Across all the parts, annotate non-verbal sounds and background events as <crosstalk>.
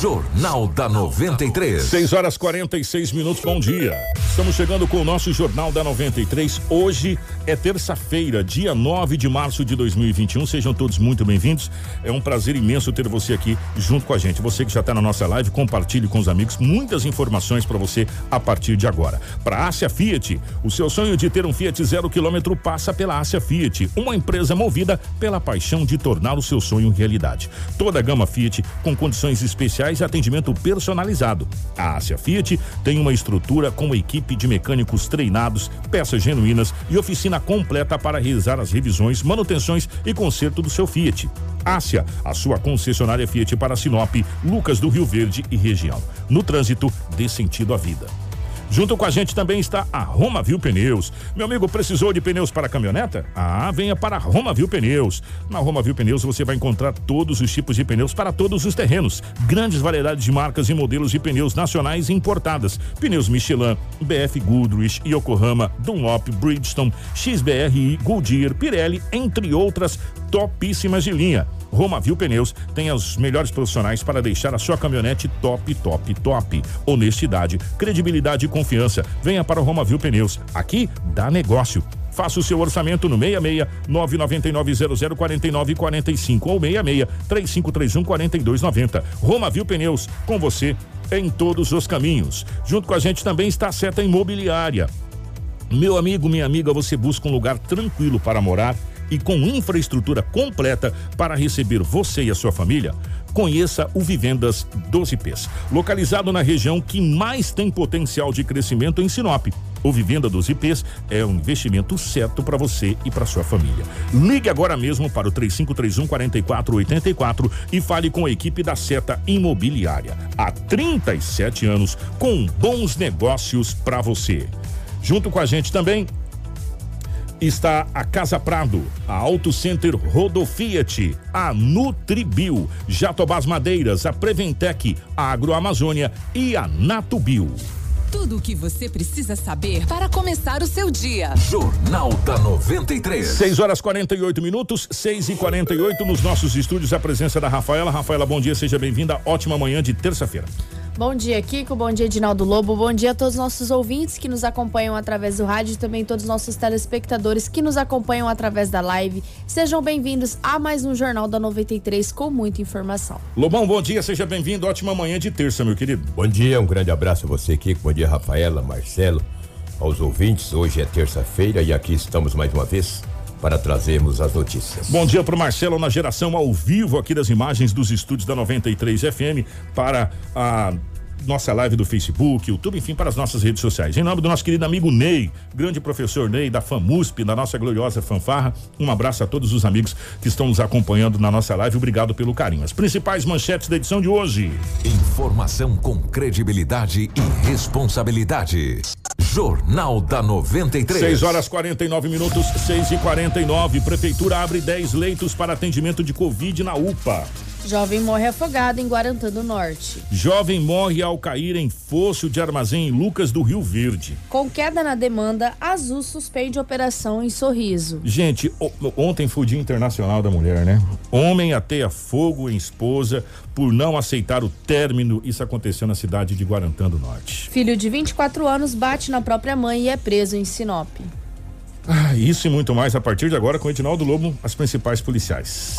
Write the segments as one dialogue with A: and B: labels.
A: Jornal da 93.
B: 6 horas 46 minutos, bom dia. Estamos chegando com o nosso Jornal da 93. Hoje é terça-feira, dia 9 de março de 2021. Sejam todos muito bem-vindos. É um prazer imenso ter você aqui junto com a gente. Você que já está na nossa live, compartilhe com os amigos muitas informações para você a partir de agora. Para Ásia Fiat, o seu sonho de ter um Fiat zero quilômetro passa pela Ásia Fiat, uma empresa movida pela paixão de tornar o seu sonho realidade. Toda a gama Fiat com condições especiais e atendimento personalizado. A Ásia Fiat tem uma estrutura com equipe de mecânicos treinados, peças genuínas e oficina completa para realizar as revisões, manutenções e conserto do seu Fiat. Ásia, a sua concessionária Fiat para Sinop, Lucas do Rio Verde e região. No trânsito, dê sentido à vida. Junto com a gente também está a Roma Viu Pneus. Meu amigo, precisou de pneus para caminhoneta? Ah, venha para a Roma Viu Pneus. Na Roma Viu Pneus você vai encontrar todos os tipos de pneus para todos os terrenos. Grandes variedades de marcas e modelos de pneus nacionais e importadas. Pneus Michelin, BF Goodrich, Yokohama, Dunlop, Bridgestone, XBRI, Goodyear, Pirelli, entre outras topíssimas de linha. Roma Viu Pneus tem os melhores profissionais para deixar a sua caminhonete top, top, top. Honestidade, credibilidade e confiança. Venha para o Roma Viu Pneus. Aqui dá negócio. Faça o seu orçamento no 66 999 00 49 45 ou 66 3531 4290. Roma Viu Pneus, com você em todos os caminhos. Junto com a gente também está a Seta Imobiliária. Meu amigo, minha amiga, você busca um lugar tranquilo para morar e com infraestrutura completa para receber você e a sua família? Conheça o Vivendas 12Ps, localizado na região que mais tem potencial de crescimento em Sinop. O Vivenda dos IPs é um investimento certo para você e para sua família. Ligue agora mesmo para o 3531 4484 e fale com a equipe da Seta Imobiliária. Há 37 anos com bons negócios para você. Junto com a gente também está a Casa Prado, a Auto Center Rodofiat, a Nutribio, Jatobás Madeiras, a Preventec, a Agroamazônia e a Natubio.
C: Tudo o que você precisa saber para começar o seu dia.
A: Jornal da 93.
B: 6 horas 48 minutos, 6 e 48 nos nossos estúdios. A presença da Rafaela. Rafaela, bom dia, seja bem-vinda. Ótima manhã de terça-feira.
D: Bom dia, Kiko. Bom dia, Edinaldo Lobo. Bom dia a todos os nossos ouvintes que nos acompanham através do rádio e também todos os nossos telespectadores que nos acompanham através da live. Sejam bem-vindos a mais um Jornal da 93 com muita informação.
B: Lobão, bom dia, seja bem-vindo. Ótima manhã de terça, meu querido.
E: Bom dia, um grande abraço a você, Kiko. Bom dia, Rafaela, Marcelo, aos ouvintes. Hoje é terça-feira e aqui estamos mais uma vez para trazermos as notícias.
B: Bom dia para o Marcelo na geração ao vivo aqui das imagens dos estúdios da 93 FM para a nossa live do Facebook, YouTube, enfim, para as nossas redes sociais. Em nome do nosso querido amigo Ney, grande professor Ney da FAMUSP, da nossa gloriosa fanfarra, um abraço a todos os amigos que estão nos acompanhando na nossa live. Obrigado pelo carinho. As principais manchetes da edição de hoje.
A: Informação com credibilidade e responsabilidade. Jornal da 93.
B: 6 horas 49 minutos, 6 e 49 Prefeitura abre 10 leitos para atendimento de Covid na UPA.
D: Jovem morre afogado em Guarantã do Norte.
B: Jovem morre ao cair em fosso de armazém em Lucas do Rio Verde.
D: Com queda na demanda, Azul suspende operação em Sorriso.
B: Gente, ontem foi o Dia Internacional da Mulher, né? Homem ateia fogo em esposa por não aceitar o término. Isso aconteceu na cidade de Guarantã do Norte.
D: Filho de 24 anos bate na própria mãe e é preso em Sinop.
B: Ah, isso e muito mais a partir de agora com o Edinaldo Lobo, as principais policiais.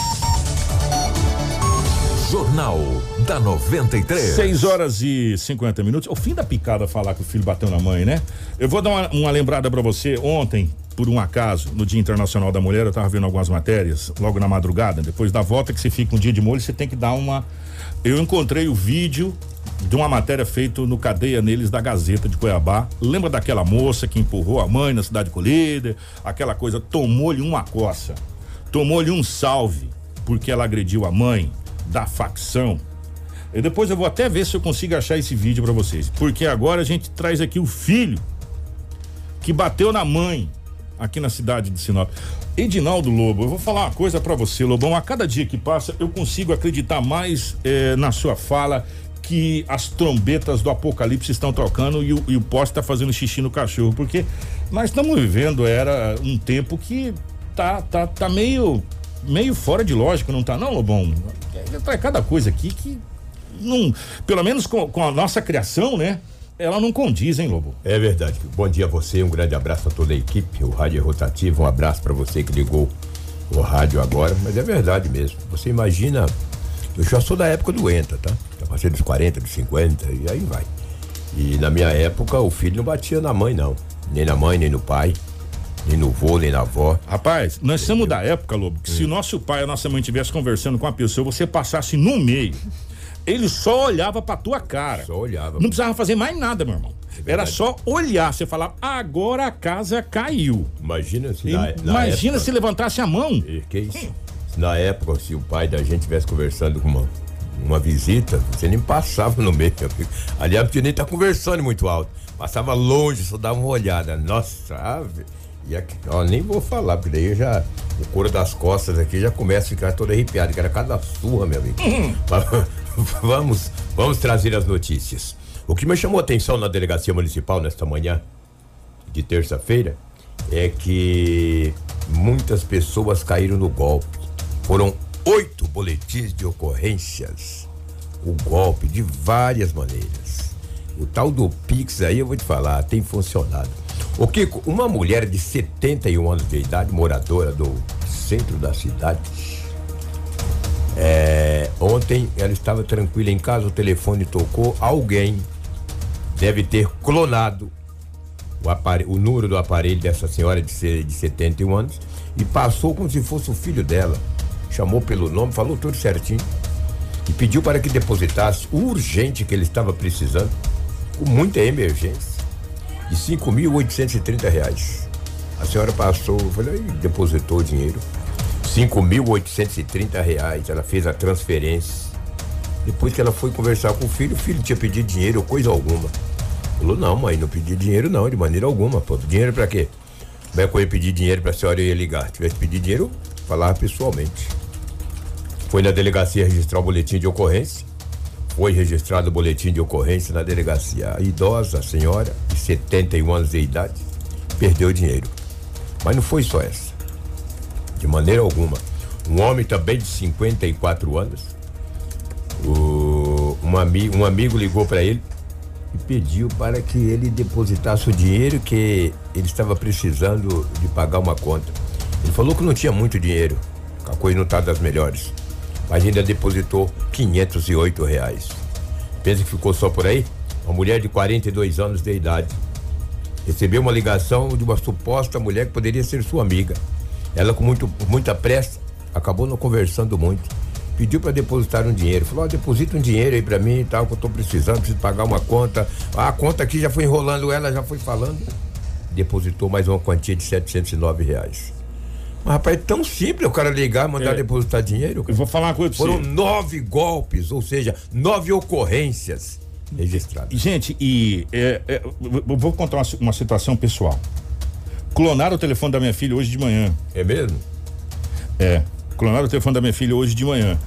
A: Jornal da 93.
B: 6 horas e 50 minutos. O fim da picada falar que o filho bateu na mãe, né? Eu vou dar uma, uma lembrada para você. Ontem, por um acaso, no Dia Internacional da Mulher, eu tava vendo algumas matérias, logo na madrugada, depois da volta que você fica um dia de molho, você tem que dar uma. Eu encontrei o vídeo de uma matéria feita no Cadeia Neles da Gazeta de Cuiabá. Lembra daquela moça que empurrou a mãe na cidade com líder? Aquela coisa, tomou-lhe uma coça, tomou-lhe um salve, porque ela agrediu a mãe da facção. E depois eu vou até ver se eu consigo achar esse vídeo para vocês, porque agora a gente traz aqui o filho que bateu na mãe aqui na cidade de Sinop. Edinaldo Lobo, eu vou falar uma coisa para você, Lobão. A cada dia que passa, eu consigo acreditar mais eh, na sua fala que as trombetas do apocalipse estão tocando e o, e o poste está fazendo xixi no cachorro, porque nós estamos vivendo era um tempo que tá tá tá meio meio fora de lógica, não tá não, Lobão? Tá cada coisa aqui que não, pelo menos com, com a nossa criação, né? ela não condiz, hein, Lobo?
E: É verdade. Bom dia a você, um grande abraço a toda a equipe. O rádio é rotativo, um abraço para você que ligou o rádio agora, mas é verdade mesmo. Você imagina, eu já sou da época do ENTA, tá? Já passei dos 40, dos 50 e aí vai. E na minha época o filho não batia na mãe, não. Nem na mãe, nem no pai. Nem no vô, nem na avó.
B: Rapaz, nós somos da época, Lobo, que hum. se o nosso pai e a nossa mãe estivessem conversando com a pessoa, você passasse no meio ele só olhava pra tua cara.
E: Só olhava.
B: Não precisava fazer mais nada, meu irmão. É Era só olhar. Você falava, agora a casa caiu.
E: Imagina se.
B: Na, na imagina época, se levantasse a mão.
E: Que isso? Hum. Na época, se o pai da gente estivesse conversando com uma, uma visita, você nem passava no meio. Aliás, porque nem tá conversando muito alto. Passava longe, só dava uma olhada. Nossa, ave. E aqui, ó, nem vou falar, porque daí já o couro das costas aqui já começa a ficar todo arrepiado, que era cada surra, meu amigo. Hum. <laughs> vamos, vamos trazer as notícias. O que me chamou a atenção na delegacia municipal nesta manhã de terça-feira é que muitas pessoas caíram no golpe. Foram oito boletins de ocorrências. O golpe de várias maneiras. O tal do Pix aí eu vou te falar, tem funcionado. O Kiko, uma mulher de 71 anos de idade, moradora do centro da cidade, é, ontem ela estava tranquila em casa, o telefone tocou, alguém deve ter clonado o, aparelho, o número do aparelho dessa senhora de, de 71 anos e passou como se fosse o filho dela. Chamou pelo nome, falou tudo certinho e pediu para que depositasse urgente que ele estava precisando, com muita emergência, de 5.830 reais. A senhora passou, falei, depositou o dinheiro. 5.830 reais. Ela fez a transferência. Depois que ela foi conversar com o filho, o filho tinha pedido dinheiro ou coisa alguma. Falou, não, mãe, não pedi dinheiro não, de maneira alguma. Pô, dinheiro para quê? Como é que eu ia pedir dinheiro pra senhora eu ia ligar? Se tivesse pedido dinheiro, falava pessoalmente. Foi na delegacia registrar o boletim de ocorrência. Foi registrado o boletim de ocorrência na delegacia. A idosa, a senhora, de 71 anos de idade, perdeu o dinheiro. Mas não foi só essa de maneira alguma. Um homem também de 54 anos, o, um, ami, um amigo ligou para ele e pediu para que ele depositasse o dinheiro que ele estava precisando de pagar uma conta. Ele falou que não tinha muito dinheiro, a coisa não está das melhores, mas ainda depositou 508 reais. Pensa que ficou só por aí? Uma mulher de 42 anos de idade recebeu uma ligação de uma suposta mulher que poderia ser sua amiga. Ela, com muito, muita pressa, acabou não conversando muito. Pediu para depositar um dinheiro. Falou: oh, deposita um dinheiro aí para mim e tal, que eu tô precisando, preciso pagar uma conta. Ah, a conta aqui já foi enrolando ela, já foi falando. Depositou mais uma quantia de 709 reais. Mas, rapaz, é tão simples o cara ligar, mandar é. depositar dinheiro.
B: Eu vou falar uma coisa
E: pra Foram você. nove golpes, ou seja, nove ocorrências registradas.
B: Gente, e é, é, eu vou contar uma, uma situação pessoal. Clonaram o telefone da minha filha hoje de manhã.
E: É mesmo?
B: É. Clonaram o telefone da minha filha hoje de manhã.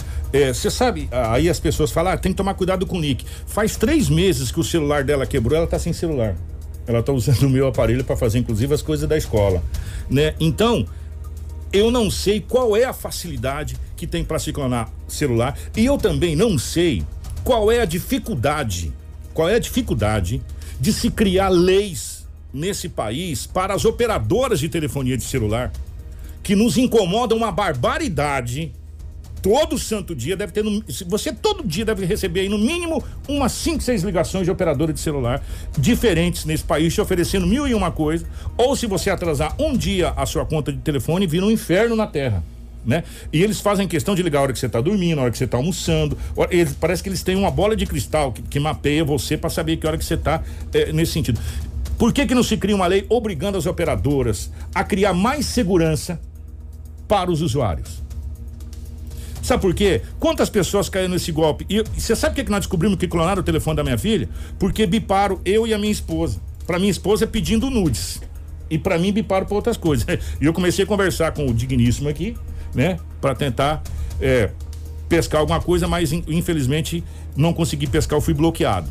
B: Você é, sabe, aí as pessoas falam, ah, tem que tomar cuidado com o Nick. Faz três meses que o celular dela quebrou, ela tá sem celular. Ela tá usando o meu aparelho para fazer, inclusive, as coisas da escola. Né? Então, eu não sei qual é a facilidade que tem para se clonar celular. E eu também não sei qual é a dificuldade, qual é a dificuldade de se criar leis nesse país para as operadoras de telefonia de celular, que nos incomodam uma barbaridade. Todo santo dia deve ter. Você todo dia deve receber aí no mínimo umas 5, 6 ligações de operadora de celular diferentes nesse país, te oferecendo mil e uma coisa. Ou se você atrasar um dia a sua conta de telefone, vira um inferno na terra. né? E eles fazem questão de ligar a hora que você está dormindo, a hora que você está almoçando. Eles, parece que eles têm uma bola de cristal que, que mapeia você para saber que hora que você está é, nesse sentido. Por que, que não se cria uma lei obrigando as operadoras a criar mais segurança para os usuários? Sabe por quê? Quantas pessoas caíram nesse golpe? E você sabe o que, que nós descobrimos que clonaram o telefone da minha filha? Porque biparam eu e a minha esposa. Para minha esposa pedindo nudes. E para mim biparam para outras coisas. <laughs> E eu comecei a conversar com o digníssimo aqui, né? Para tentar é, pescar alguma coisa, mas infelizmente não consegui pescar, eu fui bloqueado.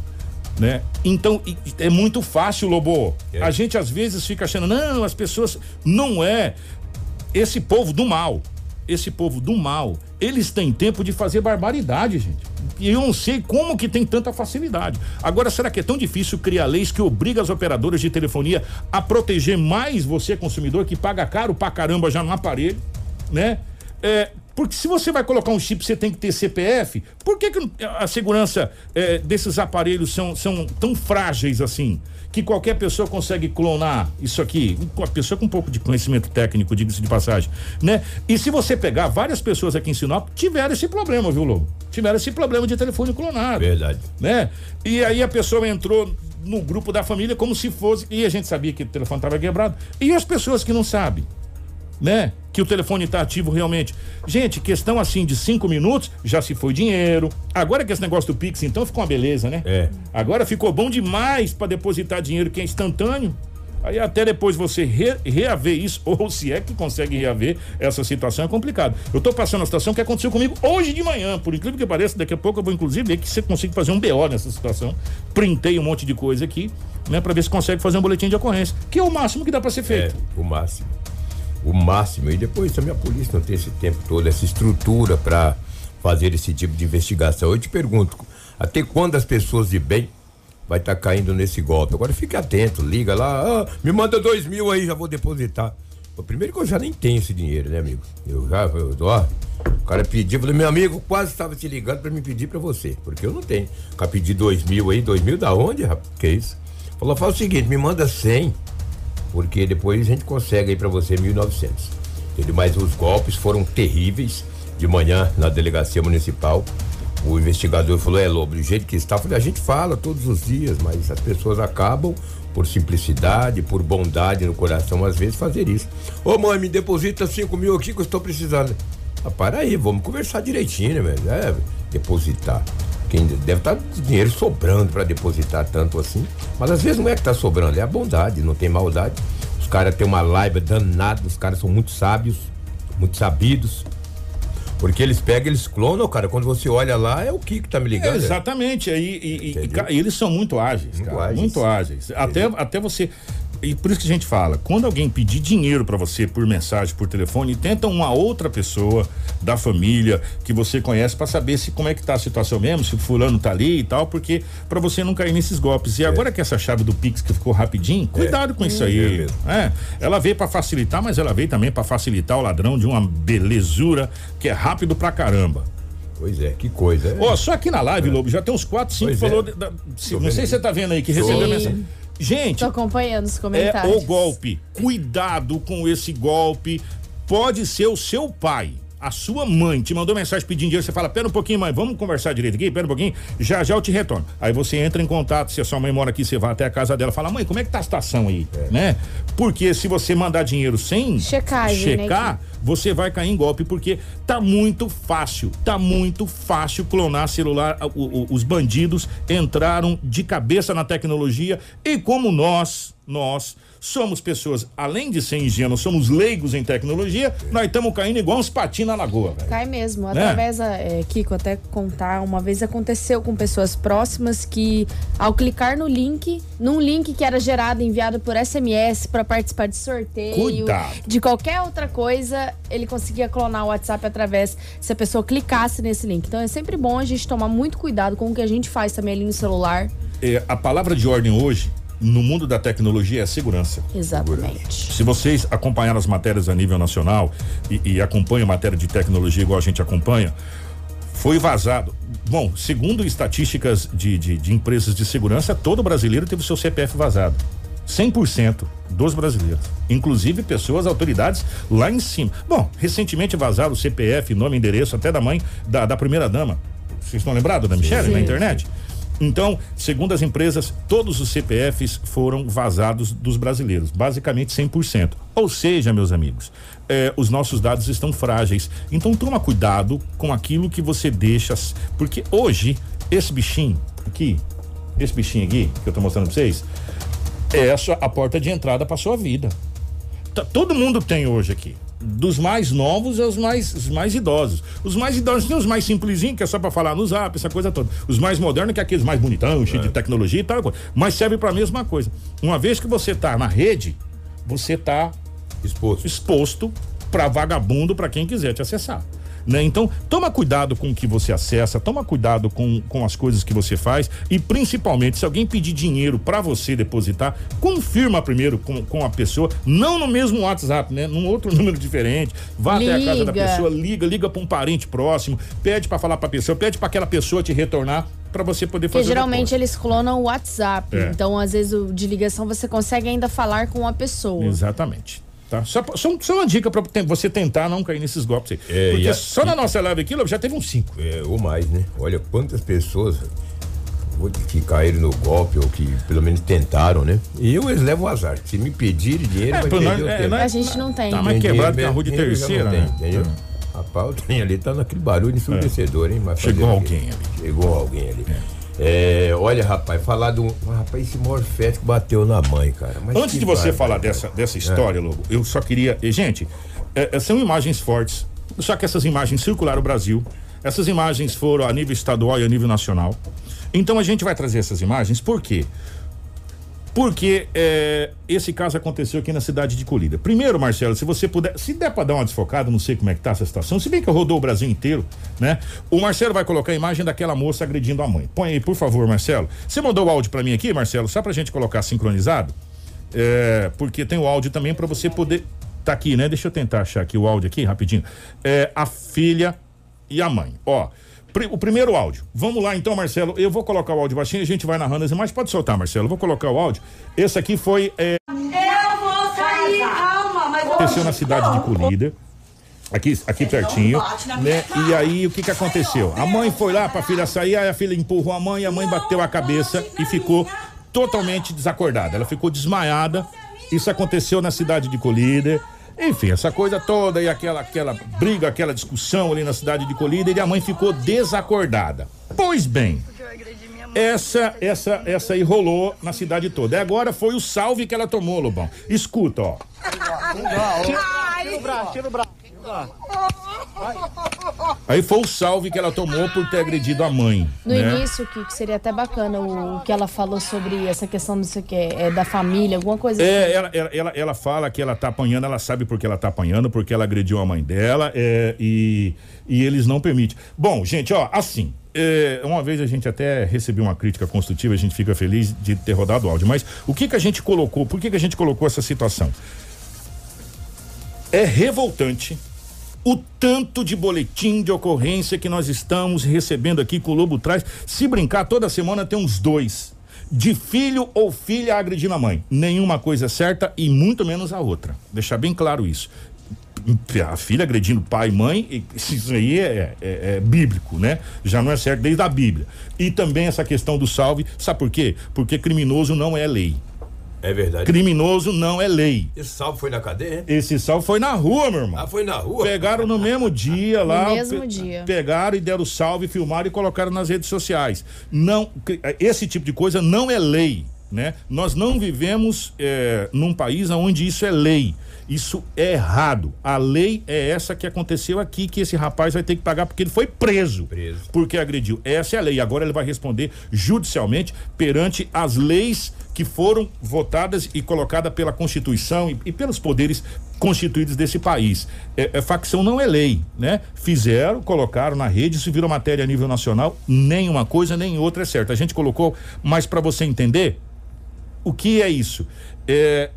B: Né? Então é muito fácil, Lobo. É. A gente às vezes fica achando, não, as pessoas. Não é. Esse povo do mal, esse povo do mal, eles têm tempo de fazer barbaridade, gente. E eu não sei como que tem tanta facilidade. Agora, será que é tão difícil criar leis que obriga as operadoras de telefonia a proteger mais você, consumidor, que paga caro pra caramba já no aparelho, né? É, porque se você vai colocar um chip, você tem que ter CPF. Por que, que a segurança é, desses aparelhos são, são tão frágeis assim? que qualquer pessoa consegue clonar isso aqui, uma pessoa com um pouco de conhecimento técnico, diga-se de passagem, né? E se você pegar várias pessoas aqui em Sinop tiveram esse problema, viu, Lobo? Tiveram esse problema de telefone clonado.
E: Verdade.
B: Né? E aí a pessoa entrou no grupo da família como se fosse, e a gente sabia que o telefone estava quebrado. E as pessoas que não sabem? Né? Que o telefone está ativo realmente. Gente, questão assim de cinco minutos, já se foi dinheiro. Agora que esse negócio do Pix, então, ficou uma beleza, né?
E: É.
B: Agora ficou bom demais para depositar dinheiro que é instantâneo. Aí até depois você re, reaver isso, <laughs> ou se é que consegue reaver essa situação, é complicado. Eu tô passando a situação que aconteceu comigo hoje de manhã, por incrível que pareça, daqui a pouco eu vou inclusive ver que você consiga fazer um BO nessa situação. Printei um monte de coisa aqui, né, para ver se consegue fazer um boletim de ocorrência, que é o máximo que dá para ser feito.
E: É, o máximo o máximo. E depois também a polícia não tem esse tempo todo, essa estrutura para fazer esse tipo de investigação. Eu te pergunto, até quando as pessoas de bem vai estar tá caindo nesse golpe? Agora fique atento, liga lá, ah, me manda dois mil aí, já vou depositar. primeiro que eu já nem tenho esse dinheiro, né, amigo? Eu já, eu, ó, o cara pediu, falei, meu amigo quase estava te ligando para me pedir para você, porque eu não tenho. O cara pediu dois mil aí, dois mil da onde, rapaz? Que isso? Falou, fala o seguinte, me manda cem porque depois a gente consegue aí para você 1.900. Entendeu? Mas os golpes foram terríveis. De manhã na delegacia municipal, o investigador falou: é Lobo, do jeito que está, falei, a gente fala todos os dias, mas as pessoas acabam por simplicidade, por bondade no coração, às vezes fazer isso. Ô mãe, me deposita 5 mil aqui que eu estou precisando. Ah, para aí, vamos conversar direitinho, né, velho? É, depositar. Quem deve estar tá dinheiro sobrando para depositar tanto assim. Mas às vezes não é que está sobrando, é a bondade, não tem maldade. Os caras têm uma live danada, os caras são muito sábios, muito sabidos. Porque eles pegam, eles clonam, cara. Quando você olha lá, é o que que tá me ligando. É,
B: exatamente. E, e, e, e, eles são muito ágeis, muito cara. Ágeis. Muito ágeis. Até, até você e por isso que a gente fala, quando alguém pedir dinheiro para você por mensagem, por telefone, tenta uma outra pessoa da família que você conhece para saber se como é que tá a situação mesmo, se o fulano tá ali e tal, porque para você não cair nesses golpes. E é. agora que essa chave do Pix que ficou rapidinho, cuidado é. com isso aí. É, é. ela veio para facilitar, mas ela veio também para facilitar o ladrão de uma belezura que é rápido pra caramba.
E: Pois é, que coisa.
B: Ó, oh, só aqui na live, é. Lobo, já tem uns 4, 5 falou. É. Da, se, não sei se você tá vendo aí que recebeu a mensagem. Gente.
D: Tô acompanhando os comentários.
B: É o golpe. Cuidado com esse golpe. Pode ser o seu pai a sua mãe te mandou mensagem pedindo dinheiro, você fala, pera um pouquinho, mãe, vamos conversar direito aqui, pera um pouquinho, já já eu te retorno. Aí você entra em contato, se a sua mãe mora aqui, você vai até a casa dela, fala, mãe, como é que tá a situação aí, é. né? Porque se você mandar dinheiro sem
D: Checagem,
B: né, checar, né? Você vai cair em golpe, porque tá muito fácil, tá muito fácil clonar celular, o, o, os bandidos entraram de cabeça na tecnologia e como nós, nós somos pessoas, além de ser ingênuos, somos leigos em tecnologia, nós estamos caindo igual uns patins na lagoa. Véio.
D: Cai mesmo. Né? Através, é? Kiko, até contar, uma vez aconteceu com pessoas próximas que, ao clicar no link, num link que era gerado, enviado por SMS para participar de sorteio,
B: Cuidado.
D: de qualquer outra coisa, ele conseguia clonar o WhatsApp através se a pessoa clicasse nesse link. Então é sempre bom a gente tomar muito cuidado com o que a gente faz também ali no celular.
B: É, a palavra de ordem hoje no mundo da tecnologia é segurança.
D: Exatamente.
B: Se vocês acompanharam as matérias a nível nacional e, e acompanham matéria de tecnologia igual a gente acompanha, foi vazado. Bom, segundo estatísticas de, de, de, empresas de segurança, todo brasileiro teve o seu CPF vazado. 100% dos brasileiros, inclusive pessoas, autoridades lá em cima. Bom, recentemente vazaram o CPF, nome, endereço até da mãe da, da primeira dama. Vocês estão lembrados da Michelle na internet? Então, segundo as empresas, todos os CPFs foram vazados dos brasileiros, basicamente 100%. Ou seja, meus amigos, eh, os nossos dados estão frágeis. Então, toma cuidado com aquilo que você deixa, porque hoje esse bichinho aqui, esse bichinho aqui que eu tô mostrando pra vocês, é essa a porta de entrada para sua vida. Tá- todo mundo tem hoje aqui. Dos mais novos aos mais, os mais idosos. Os mais idosos tem os mais simplesinhos, que é só pra falar no zap, essa coisa toda. Os mais modernos, que é aqueles mais bonitão, cheio de tecnologia e tal. Mas serve pra mesma coisa. Uma vez que você tá na rede, você tá
E: Exposto.
B: exposto para vagabundo, para quem quiser te acessar. Né? Então, toma cuidado com o que você acessa, toma cuidado com, com as coisas que você faz e principalmente se alguém pedir dinheiro para você depositar, confirma primeiro com, com a pessoa, não no mesmo WhatsApp, né? Num outro <laughs> número diferente. Vá até a casa da
D: Liga.
B: pessoa, liga, liga para um parente próximo, pede para falar para pessoa, pede para aquela pessoa te retornar para você poder fazer
D: Porque geralmente eles clonam o WhatsApp.
B: É.
D: Então, às vezes, de ligação você consegue ainda falar com a pessoa.
B: Exatamente. Tá? Só, só, só uma dica para você tentar não cair nesses golpes aí.
E: É,
B: Porque
E: a-
B: só na nossa live aqui, já teve uns cinco.
E: É, ou mais, né? Olha quantas pessoas que caíram no golpe ou que pelo menos tentaram, né? E eu eles levam o azar. Se me pedirem dinheiro,
B: É,
E: vai perder
B: nós-
E: o
B: é,
E: tempo.
D: A gente não tem.
B: Tá mais quebrado que a rua de terceira, né?
E: tem, entendeu? Rapaz, o trem ali tá naquele barulho ensurdecedor, hein? Mas
B: Chegou alguém ali.
E: Chegou alguém ali. É, olha, rapaz, falar do. Rapaz, esse morfético bateu na mãe, cara. Mas
B: Antes de você falar
E: cara.
B: dessa, dessa história, Lobo, eu só queria. Gente, é, é, são imagens fortes. Só que essas imagens circularam o Brasil. Essas imagens foram a nível estadual e a nível nacional. Então a gente vai trazer essas imagens, por quê? Porque é, esse caso aconteceu aqui na cidade de Colíder. Primeiro, Marcelo, se você puder, se der pra dar uma desfocada, não sei como é que tá essa situação, se bem que rodou o Brasil inteiro, né? O Marcelo vai colocar a imagem daquela moça agredindo a mãe. Põe aí, por favor, Marcelo. Você mandou o áudio pra mim aqui, Marcelo, só pra gente colocar sincronizado? É, porque tem o áudio também pra você poder. Tá aqui, né? Deixa eu tentar achar aqui o áudio aqui, rapidinho. É, a filha e a mãe. Ó. O primeiro áudio. Vamos lá então, Marcelo. Eu vou colocar o áudio baixinho e a gente vai narrando as imagens. Pode soltar, Marcelo. Eu vou colocar o áudio. Esse aqui foi. É,
F: Eu vou sair, calma, mas
B: aconteceu na cidade de Colíder. Aqui, aqui pertinho,
F: na minha
B: né? E aí o que que aconteceu? A mãe foi lá pra filha sair, aí a filha empurrou a mãe, a mãe bateu a cabeça e ficou totalmente desacordada. Ela ficou desmaiada. Isso aconteceu na cidade de Colíder. Enfim, essa coisa toda e aquela aquela briga, aquela discussão ali na cidade de Colíder e a mãe ficou desacordada. Pois bem, essa, essa, essa aí rolou na cidade toda. E agora foi o salve que ela tomou, Lobão. Escuta, ó. Aí foi o salve que ela tomou por ter agredido a mãe.
D: No
B: né?
D: início, que, que seria até bacana o, o que ela falou sobre essa questão do que é, da família, alguma coisa assim.
B: É, ela, ela, ela, ela fala que ela tá apanhando, ela sabe porque ela tá apanhando, porque ela agrediu a mãe dela é, e, e eles não permitem. Bom, gente, ó, assim. é, uma vez a gente até recebeu uma crítica construtiva, a gente fica feliz de ter rodado o áudio, mas o que que a gente colocou, por que que a gente colocou essa situação? É revoltante o tanto de boletim de ocorrência que nós estamos recebendo aqui que o Lobo traz. Se brincar, toda semana tem uns dois. De filho ou filha agredindo a mãe. Nenhuma coisa é certa e muito menos a outra. Deixar bem claro isso. A filha agredindo pai e mãe, isso aí é, é- é bíblico, né? Já não é certo desde a Bíblia. E também essa questão do salve, sabe por quê? Porque criminoso não é lei.
E: É verdade.
B: Criminoso não é lei.
E: Esse salve foi na cadeia? hein?
B: Esse salve foi na rua, meu irmão.
E: Ah, foi na rua?
B: Pegaram no mesmo dia lá.
D: mesmo
B: pe-
D: dia.
B: Pegaram e deram salve, filmaram e colocaram nas redes sociais. Não, esse tipo de coisa não é lei, né? Nós não vivemos é, num país onde isso é lei. Isso é errado. A lei é essa que aconteceu aqui, que esse rapaz vai ter que pagar porque ele foi preso.
E: Preso.
B: Porque agrediu. Essa é a lei. Agora ele vai responder judicialmente perante as leis que foram votadas e colocadas pela Constituição e, e pelos poderes constituídos desse país. É, é, facção não é lei, né? Fizeram, colocaram na rede, isso virou matéria a nível nacional. Nem uma coisa nem outra é certa. A gente colocou, mas para você entender, o que é isso? É,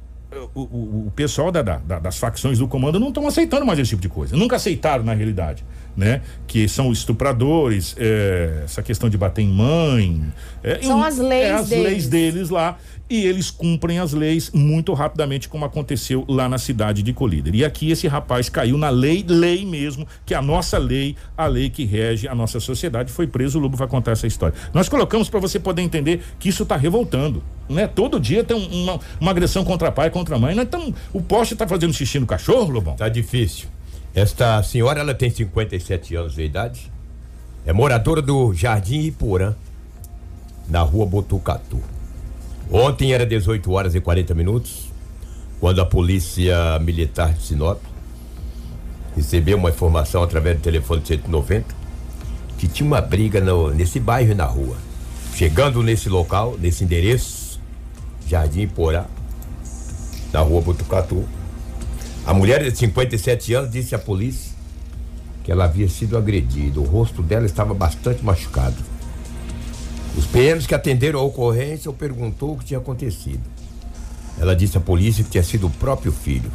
B: o, o, o pessoal da- da- das facções do comando não estão aceitando mais esse tipo de coisa. Nunca aceitaram, na realidade. Né? Que são estupradores, é, essa questão de bater em mãe. é,
D: São
B: e-
D: as leis
B: é, as
D: deles.
B: leis deles lá. E eles cumprem as leis muito rapidamente, como aconteceu lá na cidade de Colíder. E aqui esse rapaz caiu na lei, lei mesmo, que é a nossa lei, a lei que rege a nossa sociedade. Foi preso, o Lobo vai contar essa história. Nós colocamos para você poder entender que isso está revoltando. Né? Todo dia tem um- uma, uma agressão contra pai, contra mãe. Nós tamo, o poste está fazendo xixi no cachorro, Lobão?
E: Tá difícil. Esta senhora, ela tem 57 anos de idade. É moradora do Jardim Iporã, na rua Botucatu. Ontem era 18 horas e 40 minutos, quando a polícia militar de Sinop recebeu uma informação através do telefone 190 que tinha uma briga no- nesse bairro e na rua. Chegando nesse local, nesse endereço, Jardim Iporá, na rua Botucatu, a mulher de 57 anos disse à polícia que ela havia sido agredida. O rosto dela estava bastante machucado. Os PMs que atenderam a ocorrência perguntou o que tinha acontecido. Ela disse à polícia que tinha sido o próprio filho,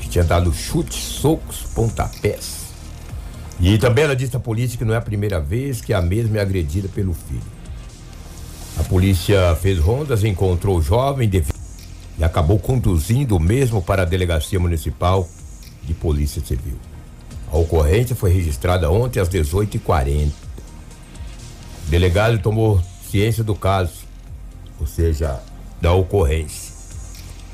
E: que tinha dado chutes, socos, pontapés. E também ela disse à polícia que não é a primeira vez que a mesma é agredida pelo filho. A polícia fez rondas, encontrou o jovem devido e acabou conduzindo o mesmo para a delegacia municipal de polícia civil. A ocorrência foi registrada ontem às 18h40. O delegado tomou ciência do caso, ou seja, da ocorrência.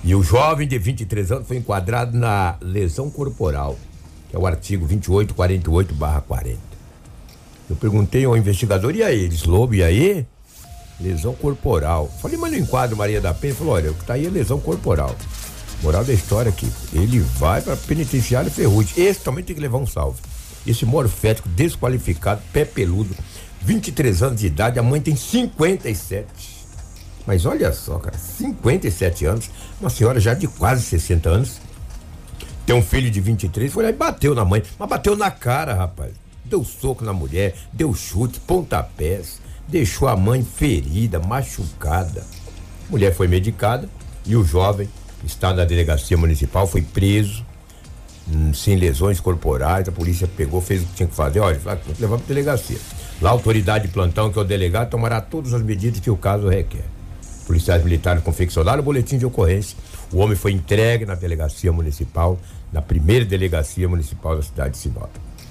E: E o jovem de 23 anos foi enquadrado na lesão corporal, que é o artigo 2848-40. Eu perguntei ao investigador, e aí, eles Lobo, e aí? Lesão corporal. Falei, mas no enquadro Maria da Penha, falou, olha, o que tá aí é lesão corporal. Moral da história aqui, ele vai pra penitenciária Ferrugem. Esse também tem que levar um salve. Esse morfético desqualificado, pé peludo, 23 anos de idade, a mãe tem 57. Mas olha só, cara, 57 anos, uma senhora já de quase 60 anos, tem um filho de 23, foi lá e bateu na mãe, mas bateu na cara, rapaz. Deu soco na mulher, deu chute, pontapés, deixou a mãe ferida, machucada. A mulher foi medicada e o jovem está na delegacia municipal, foi preso, hum, sem lesões corporais. A polícia pegou, fez o que tinha que fazer. Olha, levar para delegacia. Lá, a autoridade de plantão, que é o delegado, tomará todas as medidas que o caso requer. Policiais militares confeccionaram o boletim de ocorrência. O homem foi entregue na delegacia municipal, na primeira delegacia municipal da cidade de Sinop.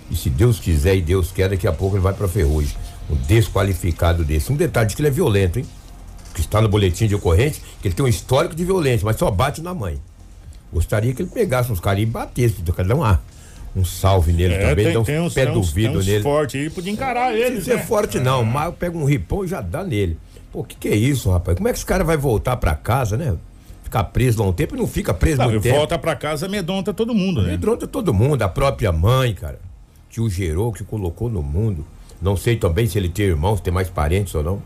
E: E se Deus quiser e Deus quer, daqui a pouco ele vai para Ferrugem. Um desqualificado desse. Um detalhe de que ele é violento, hein? Que está no boletim de ocorrência, que ele tem um histórico de violência, mas só bate na mãe. Gostaria que ele pegasse uns caras e batesse, cada um, ah, um salve nele
B: É,
E: também,
B: tem,
E: dá uns
B: tem uns,
E: pé do vidro
B: uns
E: nele.
B: forte aí, podia encarar
E: Não
B: eles.
E: precisa
B: né?
E: ser forte não, mas pega um ripão e já dá nele. Pô, que que é isso, rapaz? Como é que esse cara vai voltar pra casa, né? Ficar preso lá um tempo e não fica preso
B: Não,
E: muito tempo.
B: volta pra casa, amedronta todo mundo, né?
E: Amedronta todo mundo, a própria mãe, cara, que o gerou, que o colocou no mundo. Não sei também se ele tem irmãos, tem mais parentes ou não.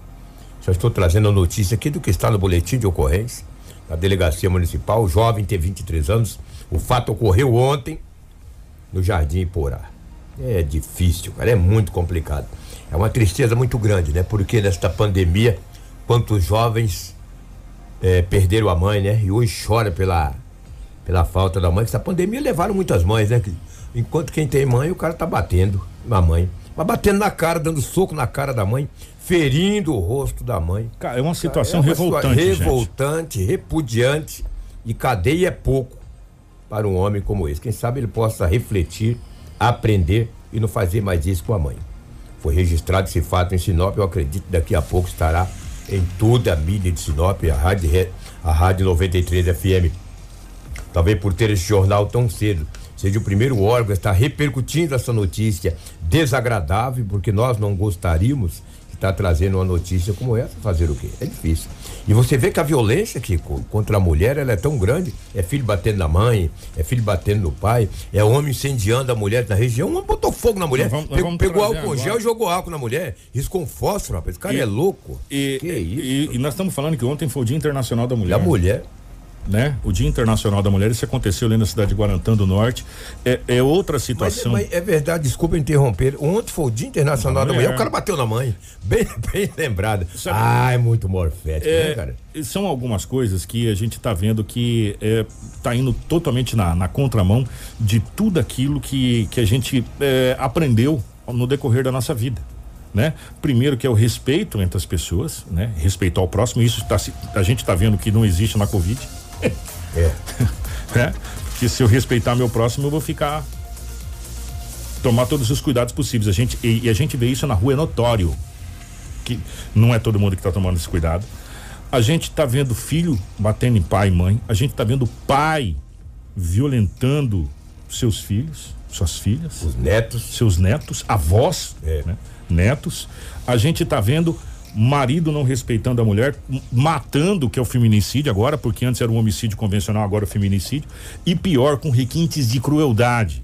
E: Só estou trazendo a notícia aqui do que está no boletim de ocorrência da delegacia municipal. O jovem tem 23 anos. O fato ocorreu ontem no Jardim Iporá. É difícil, cara, é muito complicado. É uma tristeza muito grande, né? Porque nesta pandemia, quantos jovens eh, perderam a mãe, né? E hoje chora pela, pela falta da mãe. Essa pandemia levaram muitas mães, né? Enquanto quem tem mãe, o cara tá batendo na mãe. Mas batendo na cara, dando soco na cara da mãe, ferindo o rosto da mãe.
B: Cara, é uma situação
E: É uma
B: revoltante,
E: situa-
B: gente.
E: revoltante, repudiante. E cadeia é pouco para um homem como esse. Quem sabe ele possa refletir, aprender e não fazer mais isso com a mãe. Foi registrado esse fato em Sinop. Eu acredito que daqui a pouco estará em toda a mídia de Sinop, a Rádio, a Rádio 93 FM. Talvez por ter esse jornal tão cedo, seja o primeiro órgão a estar repercutindo essa notícia desagradável, porque nós não gostaríamos de estar trazendo uma notícia como essa, fazer o quê? É difícil. E você vê que a violência que contra a mulher ela é tão grande, é filho batendo na mãe, é filho batendo no pai, é homem incendiando a mulher na região, um botou fogo na mulher,
B: vamos-
E: pegou, pegou álcool gel e jogou álcool na mulher, isso com fósforo, rapaz, esse cara
B: E-
E: é louco.
B: E,
E: que isso?
B: e- e nós estamos falando que ontem foi o Dia Internacional da
E: E
B: Mulher.
E: a mulher,
B: né? O Dia Internacional da Mulher, isso aconteceu ali na cidade de Guarantã do Norte. É, é outra
E: Mas,
B: situação.
E: mas é verdade, desculpa interromper. Ontem foi o Dia Internacional da Mulher. O cara bateu na mãe. <laughs> Bem, bem lembrado.
B: Sabe-
E: Ah, é muito morfético, né,
B: É,
E: cara?
B: são algumas coisas que a gente está vendo que é, tá indo totalmente na, na contramão de tudo aquilo que, que a gente é, aprendeu no decorrer da nossa vida. Né? Primeiro que é o respeito entre as pessoas, né? Respeitar o próximo, isso tá, a gente está vendo que não existe na Covid.
E: É. <laughs>
B: né? Porque se eu respeitar meu próximo, eu vou ficar tomar todos os cuidados possíveis. A gente e, e a gente vê isso na rua é notório que não é todo mundo que está tomando esse cuidado. A gente está vendo filho batendo em pai e mãe. A gente está vendo pai violentando seus filhos, suas filhas
E: Os netos.
B: seus netos, avós,
E: É.
B: né? netos. A gente está vendo marido não respeitando a mulher, matando, que é o feminicídio agora, porque antes era um homicídio convencional, agora é o feminicídio, e pior, com requintes de crueldade.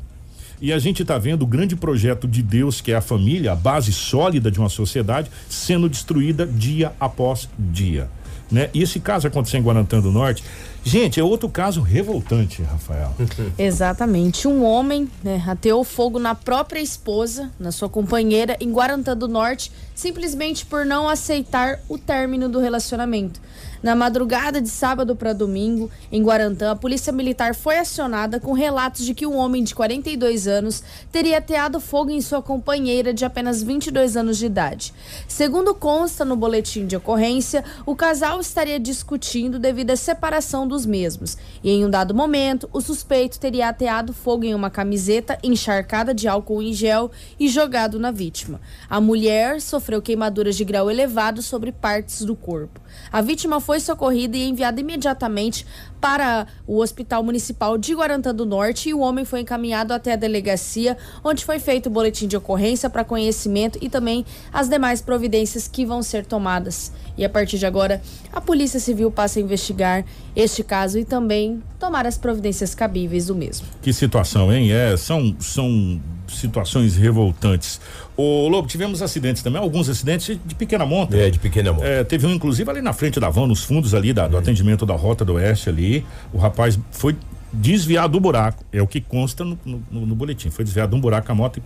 B: E a gente está vendo o grande projeto de Deus, que é a família, a base sólida de uma sociedade, sendo destruída dia após dia. Né? E esse caso aconteceu em Guarantã do Norte. Gente, é outro caso revoltante, Rafael. <laughs>
D: Exatamente. Um homem né, ateou fogo na própria esposa, na sua companheira, em Guarantã do Norte, simplesmente por não aceitar o término do relacionamento. Na madrugada de sábado para domingo, em Guarantã, a polícia militar foi acionada com relatos de que um homem de 42 anos teria ateado fogo em sua companheira de apenas 22 anos de idade. Segundo consta no boletim de ocorrência, o casal estaria discutindo devido à separação dos mesmos. E em um dado momento, o suspeito teria ateado fogo em uma camiseta encharcada de álcool em gel e jogado na vítima. A mulher sofreu queimaduras de grau elevado sobre partes do corpo. A vítima foi socorrida e enviada imediatamente para o Hospital Municipal de Guarantã do Norte e o homem foi encaminhado até a delegacia, onde foi feito o boletim de ocorrência para conhecimento e também as demais providências que vão ser tomadas. E a partir de agora, a Polícia Civil passa a investigar este caso e também tomar as providências cabíveis do mesmo.
B: Que situação, hein? É, são, são situações revoltantes. Ô, Lobo, tivemos acidentes também, alguns acidentes de pequena monta.
E: É, de pequena mão.
B: É, teve um, inclusive, ali na frente da van, nos fundos ali da- do atendimento da Rota do Oeste ali. O rapaz foi desviado do buraco. É o que consta no, no- no- boletim. Foi desviado de um buraco a moto e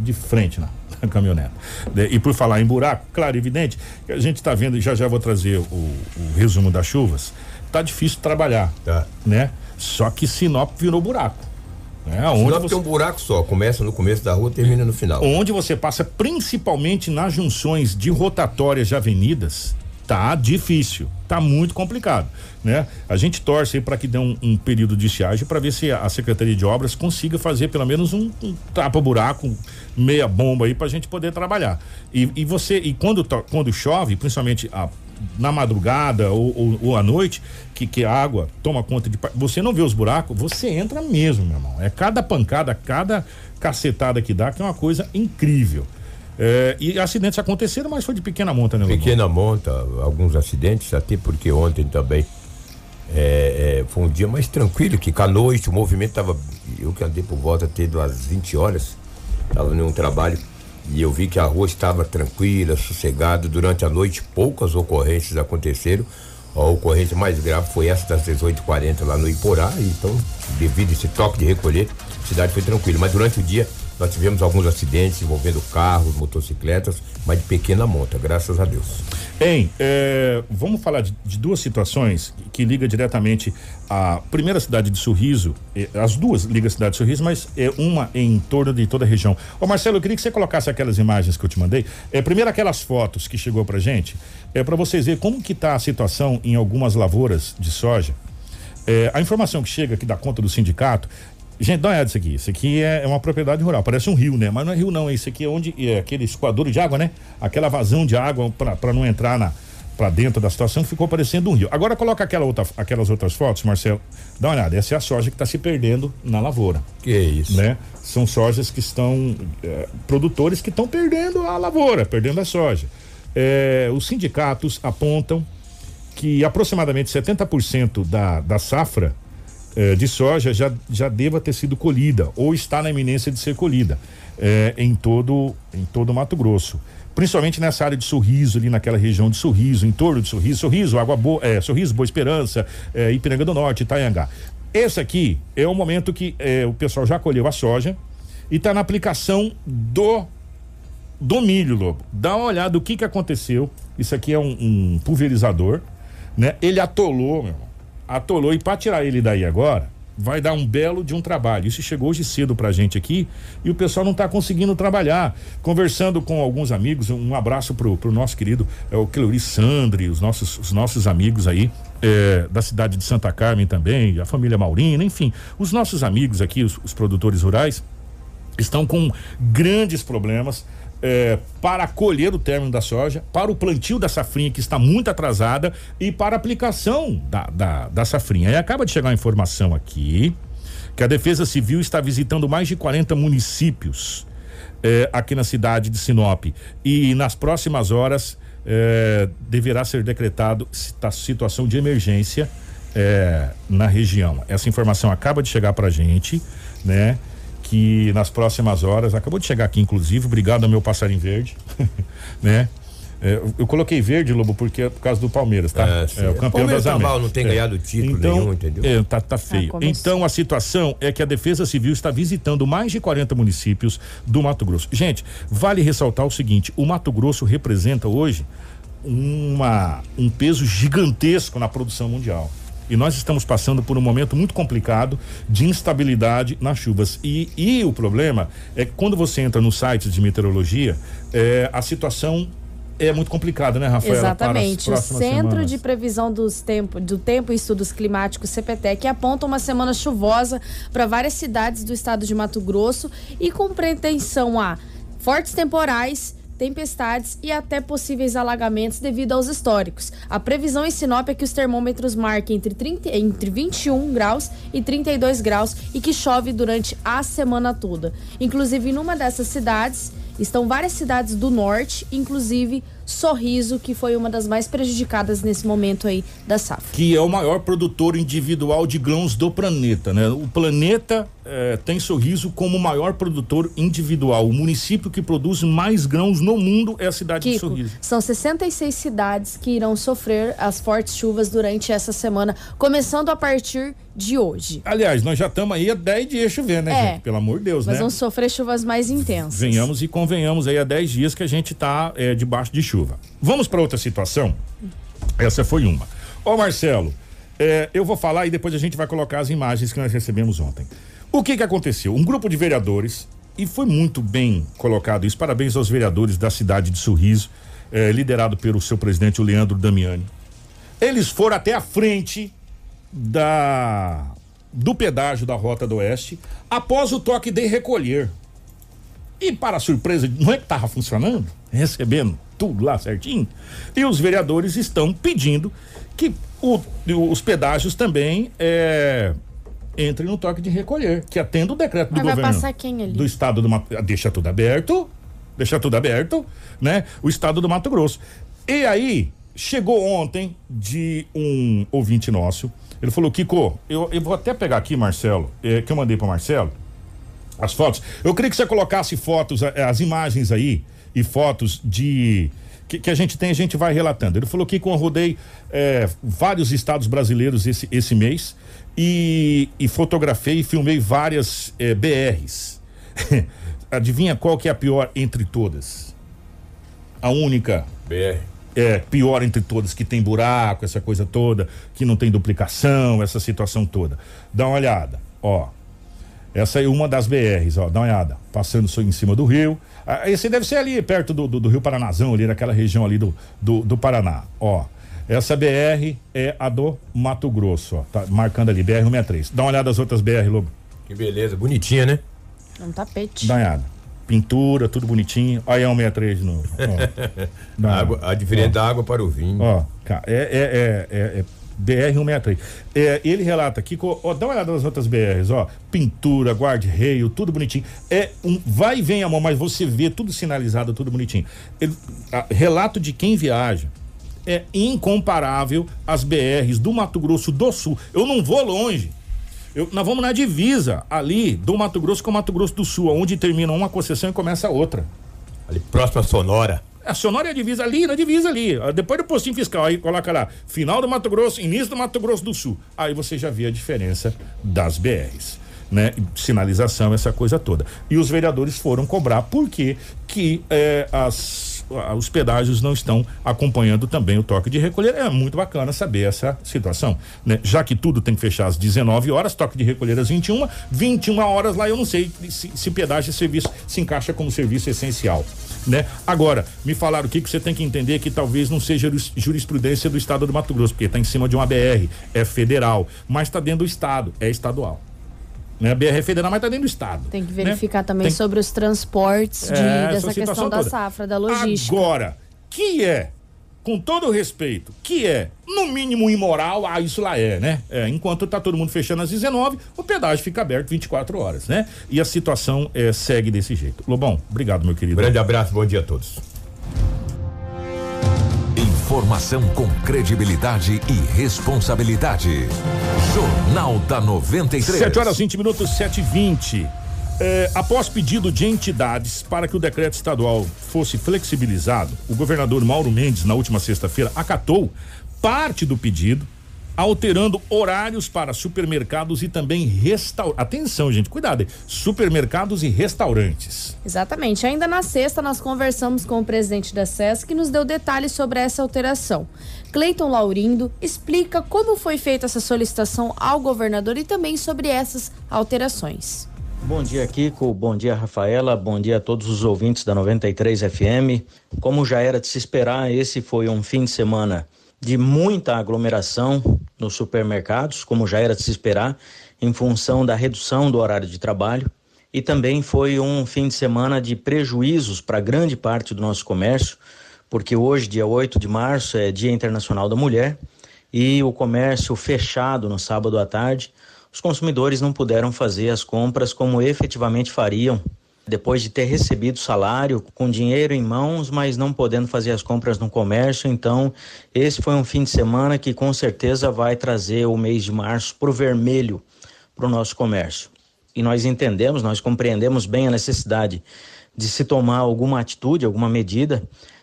B: de frente na, <laughs> na caminhonete. De- e por falar em buraco, claro, evidente, que a gente está vendo, e já já vou trazer o, o resumo das chuvas, tá difícil trabalhar.
E: Tá.
B: Né? Só que Sinop virou buraco. Né? Onde você-
E: tem um buraco só. Começa no começo da rua, termina no final.
B: onde você passa principalmente nas junções de rotatórias de avenidas, tá difícil, tá muito complicado, né? A gente torce aí para que dê um, um período de estiagem para ver se a, Secretaria de Obras consiga fazer pelo menos um, um tapa-buraco, meia bomba aí para a gente poder trabalhar. E, e você, e quando, quando chove, principalmente a na madrugada ou, ou, ou à noite, que, que a água toma conta de. Você não vê os buracos, você entra mesmo, meu irmão. É cada pancada, cada cacetada que dá, que é uma coisa incrível. É, e acidentes aconteceram, mas foi de pequena monta, né?
E: Pequena monta, alguns acidentes, até porque ontem também é, é, foi um dia mais tranquilo, que com a noite o movimento tava. Eu que andei por volta até das 20 horas, estava num trabalho, e eu vi que a rua estava tranquila, sossegada. Durante a noite, poucas ocorrências aconteceram. A ocorrência mais grave foi essa das 18h40 lá no Iporá, então, devido a esse toque de recolher, a cidade foi tranquila. Mas durante o dia nós tivemos alguns acidentes envolvendo carros, motocicletas, mas de pequena monta, graças a Deus.
B: Hein, é, vamos falar de, de duas situações que liga diretamente a primeira cidade de Sorriso, eh, as duas ligam a cidade de Sorriso, mas é uma em torno de toda a região. Ô Marcelo, eu queria que você colocasse aquelas imagens que eu te mandei. É, primeiro aquelas fotos que chegou pra gente, é para vocês verem como que tá a situação em algumas lavouras de soja. É, a informação que chega aqui da conta do sindicato. Gente, dá uma olhada isso aqui. Isso aqui é, é uma propriedade rural. Parece um rio, né? Mas não é rio, não. Isso aqui é onde é aquele escoadouro de água, né? Aquela vazão de água para não entrar na para dentro da situação ficou parecendo um rio. Agora coloca aquela outra, aquelas outras fotos, Marcelo. Dá uma olhada. Essa é a soja que está se perdendo na lavoura,
E: Que é isso.
B: né? São sojas que estão eh, produtores que estão perdendo a lavoura, perdendo a soja. Eh, os sindicatos apontam que aproximadamente 70% da, da safra eh, de soja já, já deva ter sido colhida ou está na iminência de ser colhida eh, em todo em todo Mato Grosso. Principalmente nessa área de Sorriso, ali naquela região de Sorriso, em torno de Sorriso, Sorriso, Água Boa, é, Sorriso, Boa Esperança, é, Ipiranga do Norte, Itaiangá. Esse aqui é o momento que é, o pessoal já colheu a soja e está na aplicação do do milho, Lobo. Dá uma olhada o que que aconteceu. Isso aqui é um, um pulverizador, né? Ele atolou, meu irmão. Atolou e para tirar ele daí agora, vai dar um belo de um trabalho. Isso chegou hoje cedo pra gente aqui e o pessoal não está conseguindo trabalhar. Conversando com alguns amigos, um abraço pro, pro nosso querido é, o Cleuri Sandri, os nossos, os nossos amigos aí é, da cidade de Santa Carmen também, a família Maurina, enfim, os nossos amigos aqui, os, os produtores rurais, estão com grandes problemas é, para colher o término da soja, para o plantio da safrinha que está muito atrasada e para a aplicação da, da, da safrinha. E acaba de chegar a informação aqui que a Defesa Civil está visitando mais de 40 municípios é, aqui na cidade de Sinop e nas próximas horas é, deverá ser decretado situação de emergência é, na região. Essa informação acaba de chegar para a gente, né? Que nas próximas horas, acabou de chegar aqui inclusive, obrigado ao meu passarinho verde, <laughs> né? É, eu, coloquei verde, Lobo, porque é por causa do Palmeiras, tá?
E: É.
B: É, o campeão
E: Palmeiras
B: das
E: tá mal, não tem
B: É.
E: ganhado título
B: então,
E: nenhum, entendeu?
B: É, tá, tá feio.
D: começou.
B: então a situação é que a Defesa Civil está visitando mais de 40 municípios do Mato Grosso. Gente, vale ressaltar o seguinte: o Mato Grosso representa hoje uma, um peso gigantesco na produção mundial. E nós estamos passando por um momento muito complicado de instabilidade nas chuvas. E, e o problema é que quando você entra nos sites de meteorologia, é, a situação é muito complicada, né, Rafaela?
D: Exatamente. O Centro
B: semanas.
D: de Previsão dos tempo, do Tempo e Estudos Climáticos, CPTEC, aponta uma semana chuvosa para várias cidades do estado de Mato Grosso e com pretensão a fortes temporais, tempestades e até possíveis alagamentos devido aos históricos. A previsão em Sinop é que os termômetros marquem entre, 30, entre 21 graus e 32 graus e que chove durante a semana toda. Inclusive, numa dessas cidades estão várias cidades do norte, inclusive Sorriso, que foi uma das mais prejudicadas nesse momento aí da safra.
B: que é o maior produtor individual de grãos do planeta, né? O planeta eh, tem Sorriso como o maior produtor individual. O município que produz mais grãos no mundo é a cidade de
D: Kiko,
B: Sorriso.
D: são 66 cidades que irão sofrer as fortes chuvas durante essa semana, começando a partir de hoje.
B: Aliás, nós já estamos aí há 10 dias chovendo, né,
D: É.
B: gente? Pelo amor de Deus,
D: Mas
B: né?
D: vão sofrer chuvas mais intensas.
B: Venhamos e convenhamos aí há 10 dias que a gente está debaixo de chuva. Vamos para outra situação? Essa foi uma. Ô Marcelo, eh, eu vou falar e depois a gente vai colocar as imagens que nós recebemos ontem. O que que aconteceu? Um grupo de vereadores, e foi muito bem colocado isso, parabéns aos vereadores da cidade de Sorriso, eh, liderado pelo seu presidente, o Leandro Damiani. Eles foram até a frente da do pedágio da Rota do Oeste após o toque de recolher. E para surpresa, não é que estava funcionando? Recebendo tudo lá certinho? E os vereadores estão pedindo que o- os pedágios também é, entrem no toque de recolher, que atenda o decreto do
D: vai
B: governo.
D: passar quem ali?
B: Do estado do Mato Deixa tudo aberto, deixa tudo aberto, né? O estado do Mato Grosso. E aí, chegou ontem de um ouvinte nosso, ele falou, Kiko, eu, eu vou até pegar aqui, Marcelo, eh, que eu mandei para Marcelo, as fotos. Eu queria que você colocasse fotos, eh, as imagens aí e fotos de que, que a gente tem, a gente vai relatando. Ele falou que eu rodei eh, vários estados brasileiros esse, esse mês e, e fotografei e filmei várias eh, BRs. <laughs> Adivinha qual que é a pior entre todas? A única
E: BR.
B: é pior entre todas, que tem buraco, essa coisa toda, que não tem duplicação, essa situação toda. Dá uma olhada, ó. Essa é uma das BRs, ó, dá uma olhada. Passando em cima do rio. Ah, esse deve ser ali, perto do, do, do Rio Paranazão, ali naquela região ali do, do, do Paraná, ó. Essa BR é a do Mato Grosso, ó. Tá marcando ali, BR-163. Dá uma olhada nas outras BR, Lobo.
E: Que beleza, bonitinha, né?
D: É um tapete.
B: Olhada. Pintura, tudo bonitinho. Aí é 163 de novo. ó. <laughs>
E: Água, a diferença da água para o vinho.
B: Ó, é, é, é, é, é BR-163. É, ele relata aqui, ó, dá uma olhada nas outras BRs, ó. Pintura, guarda-reio, tudo bonitinho. É um vai e vem, amor, mas você vê tudo sinalizado, tudo bonitinho. Ele- a- relato de quem viaja. É incomparável as BRs do Mato Grosso do Sul. Eu não vou longe. Eu, nós vamos na divisa ali do Mato Grosso com o Mato Grosso do Sul, onde termina uma concessão e começa a outra.
E: Ali próximo a Sonora.
B: A Sonora é a divisa ali, na divisa ali. Ah, Depois do postinho fiscal, aí coloca lá, final do Mato Grosso, início do Mato Grosso do Sul. Aí você já vê a diferença das BRs. Né? Sinalização, essa coisa toda. E os vereadores foram cobrar porque que eh, as, os pedágios não estão acompanhando também o toque de recolher. É muito bacana saber essa situação. Né? Já que tudo tem que fechar às 19 horas, toque de recolher às 21, 21 horas lá eu não sei se, se pedágio e serviço se encaixa como serviço essencial né? Agora, me falaram o que que você tem que entender que talvez não seja juris- jurisprudência do estado do Mato Grosso, porque está em cima de uma BR, é federal, mas está dentro do estado, é estadual. Né? A BR é federal, mas está dentro do estado.
D: Tem que
B: né?
D: verificar também
B: Tem-
D: sobre os transportes de-
B: É, essa
D: dessa questão da
B: toda.
D: safra, da logística.
B: Agora, que é, com todo o respeito, que é, no mínimo imoral, ah, isso lá é, né? É, enquanto tá todo mundo fechando às 19, o pedágio fica aberto 24 horas, né? E a situação é, segue desse jeito. Lobão, obrigado, meu querido.
E: Grande abraço, bom dia a todos.
A: Informação com credibilidade e responsabilidade. Jornal da 93.
B: 7 horas 20 minutos, 7 e 20. É, após pedido de entidades para que o decreto estadual fosse flexibilizado, o governador Mauro Mendes, na última sexta-feira, acatou parte do pedido, alterando horários para supermercados e também restaurantes. Atenção, gente, cuidado aí. Supermercados e restaurantes.
D: Exatamente. Ainda na sexta, nós conversamos com o presidente da SESC que nos deu detalhes sobre essa alteração. Cleiton Laurindo explica como foi feita essa solicitação ao governador e também sobre essas alterações.
G: Bom dia, Kiko. Bom dia, Rafaela. Bom dia a todos os ouvintes da 93 FM. Como já era de se esperar, esse foi um fim de semana de muita aglomeração nos supermercados, como já era de se esperar, em função da redução do horário de trabalho. E também foi um fim de semana de prejuízos para grande parte do nosso comércio, porque hoje, dia 8 de março, é Dia Internacional da Mulher e o comércio fechado no sábado à tarde os consumidores não puderam fazer as compras como efetivamente fariam depois de ter recebido salário com dinheiro em mãos, mas não podendo fazer as compras no comércio. Então, esse foi um fim de semana que com certeza vai trazer o mês de março para o vermelho para o nosso comércio. E nós entendemos, nós compreendemos bem a necessidade de se tomar alguma atitude, alguma medida,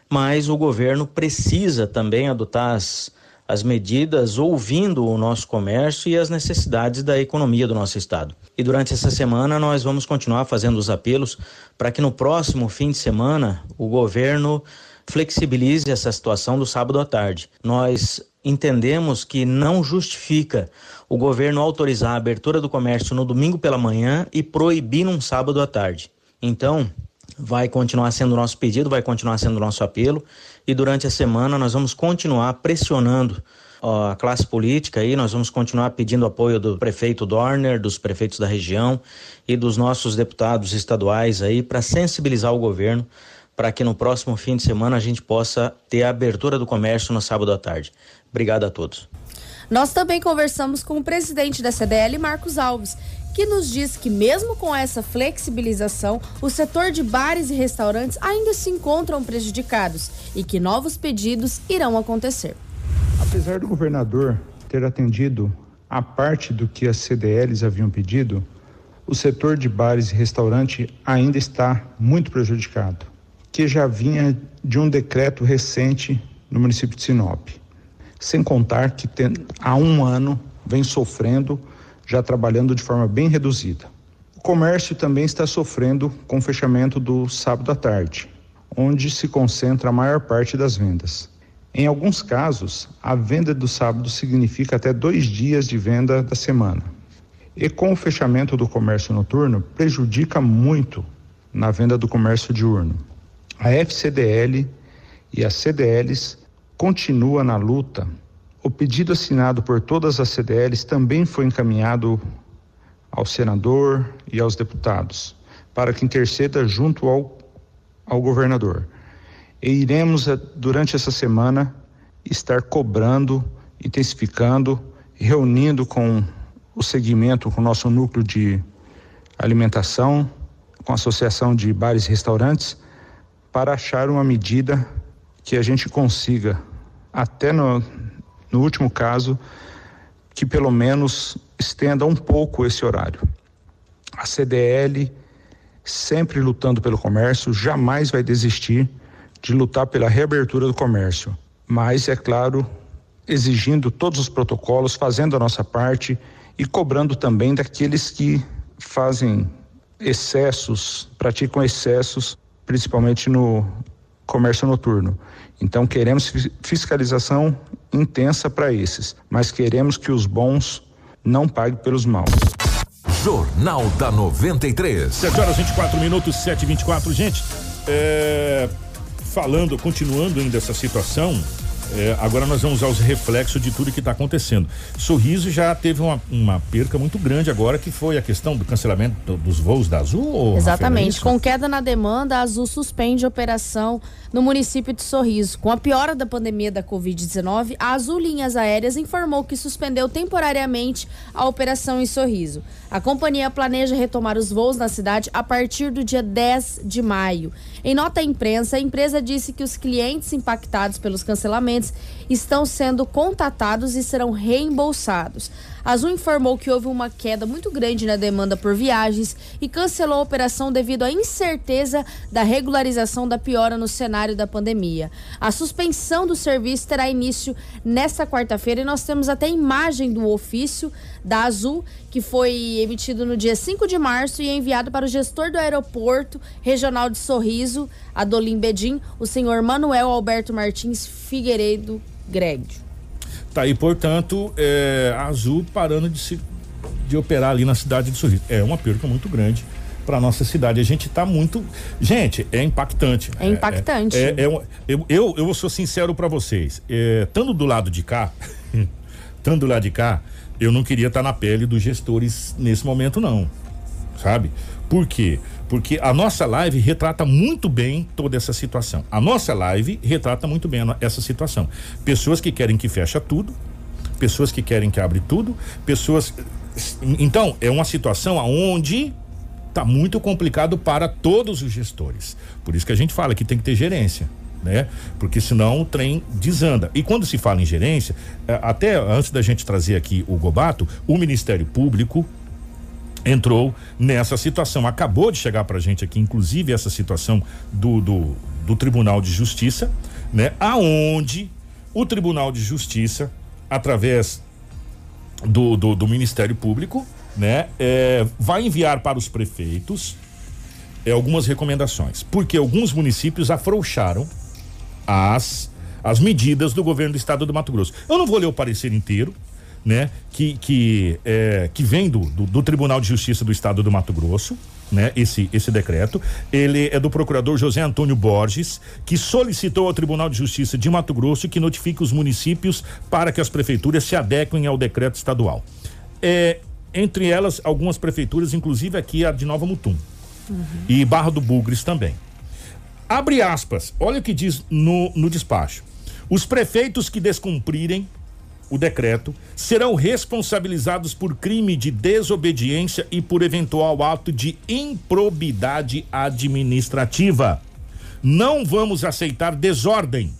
G: mas o governo precisa também adotar as as medidas ouvindo o nosso comércio e as necessidades da economia do nosso estado. E durante essa semana nós vamos continuar fazendo os apelos para que no próximo fim de semana o governo flexibilize essa situação do sábado à tarde. Nós entendemos que não justifica o governo autorizar a abertura do comércio no domingo pela manhã e proibir num sábado à tarde. Então, vai continuar sendo o nosso pedido, vai continuar sendo o nosso apelo e durante a semana nós vamos continuar pressionando a classe política aí, nós vamos continuar pedindo apoio do prefeito Dorner, dos prefeitos da região e dos nossos deputados estaduais aí para sensibilizar o governo para que no próximo fim de semana a gente possa ter a abertura do comércio no sábado à tarde. Obrigado a todos.
D: Nós também conversamos com o presidente da CDL, Marcos Alves, que nos diz que mesmo com essa flexibilização, o setor de bares e restaurantes ainda se encontram prejudicados e que novos pedidos irão acontecer.
H: Apesar do governador ter atendido a parte do que as CDLs haviam pedido, o setor de bares e restaurante ainda está muito prejudicado, que já vinha de um decreto recente no município de Sinop. Sem contar que tem, há um ano vem sofrendo, já trabalhando de forma bem reduzida. O comércio também está sofrendo com o fechamento do sábado à tarde, onde se concentra a maior parte das vendas. Em alguns casos, a venda do sábado significa até dois dias de venda da semana. E com o fechamento do comércio noturno, prejudica muito na venda do comércio diurno. A FCDL e as CDLs continua na luta. O pedido assinado por todas as CDLs também foi encaminhado ao senador e aos deputados para que interceda junto ao, ao governador. E iremos, eh, durante essa semana, estar cobrando, intensificando, reunindo com o segmento, com o nosso núcleo de alimentação, com a Associação de Bares e Restaurantes, para achar uma medida que a gente consiga, até no, no último caso, que pelo menos estenda um pouco esse horário. A CDL, sempre lutando pelo comércio, jamais vai desistir de lutar pela reabertura do comércio, mas, é claro, exigindo todos os protocolos, fazendo a nossa parte e cobrando também daqueles que fazem excessos, praticam excessos, principalmente no comércio noturno. Então queremos fiscalização intensa para esses, mas queremos que os bons não paguem pelos maus.
A: Jornal da 93.
B: 7 horas 24 minutos, 7 e 24 Gente, é, falando, continuando ainda essa situação, é, agora nós vamos aos reflexos de tudo que está acontecendo. Sorriso já teve uma, uma, perca muito grande agora, que foi a questão do cancelamento dos voos da Azul?
D: Exatamente. Com queda na demanda, a Azul suspende a operação no município de Sorriso. Com a piora da pandemia da Covid-19, a Azul Linhas Aéreas informou que suspendeu temporariamente a operação em Sorriso. A companhia planeja retomar os voos na cidade a partir do dia 10 de maio. Em nota à imprensa, a empresa disse que os clientes impactados pelos cancelamentos estão sendo contatados e serão reembolsados. A Azul informou que houve uma queda muito grande na demanda por viagens e cancelou a operação devido à incerteza da regularização da piora no cenário da pandemia. A suspensão do serviço terá início nesta quarta-feira e nós temos até imagem do ofício da Azul, que foi emitido no dia 5 de março e enviado para o gestor do aeroporto regional de Sorriso, Adolim Bedim, o senhor Manuel Alberto Martins Figueiredo Greg.
B: Tá aí, portanto, é, a Azul parando de, se, de operar ali na cidade de Sorriso. É uma perca muito grande para nossa cidade. A gente está muito. Gente, é impactante.
D: É impactante.
B: É, é, é eu, eu, eu sou sincero para vocês. É, estando do lado de cá, <laughs> estando do lado de cá, eu não queria estar tá na pele dos gestores nesse momento, não. Sabe? Por quê? Porque a nossa live retrata muito bem toda essa situação. A nossa live retrata muito bem essa situação. Pessoas que querem que fecha tudo, pessoas que querem que abre tudo, pessoas. Então, é uma situação onde está muito complicado para todos os gestores. Por isso que a gente fala que tem que ter gerência. Né? Porque senão o trem desanda. E quando se fala em gerência, é, até antes da gente trazer aqui o Gobato, o Ministério Público, entrou nessa situação. Acabou de chegar para a gente aqui, inclusive, essa situação do, do, do Tribunal de Justiça, né? Aonde o Tribunal de Justiça, através do, do, do Ministério Público, né? É, vai enviar para os prefeitos é, algumas recomendações, porque alguns municípios afrouxaram as, as medidas do governo do estado do Mato Grosso. Eu não vou ler o parecer inteiro, né? Que, que, é, que vem do, do, do, Tribunal de Justiça do Estado do Mato Grosso, né? Esse, esse decreto. Ele é do procurador José Antônio Borges, que solicitou ao Tribunal de Justiça de Mato Grosso que notifique os municípios para que as prefeituras se adequem ao decreto estadual. É, entre elas, algumas prefeituras, inclusive aqui a de Nova Mutum. Uhum. E Barra do Bugres também. Abre aspas, olha o que diz no, no despacho. Os prefeitos que descumprirem o decreto, serão responsabilizados por crime de desobediência e por eventual ato de improbidade administrativa. Não vamos aceitar desordem.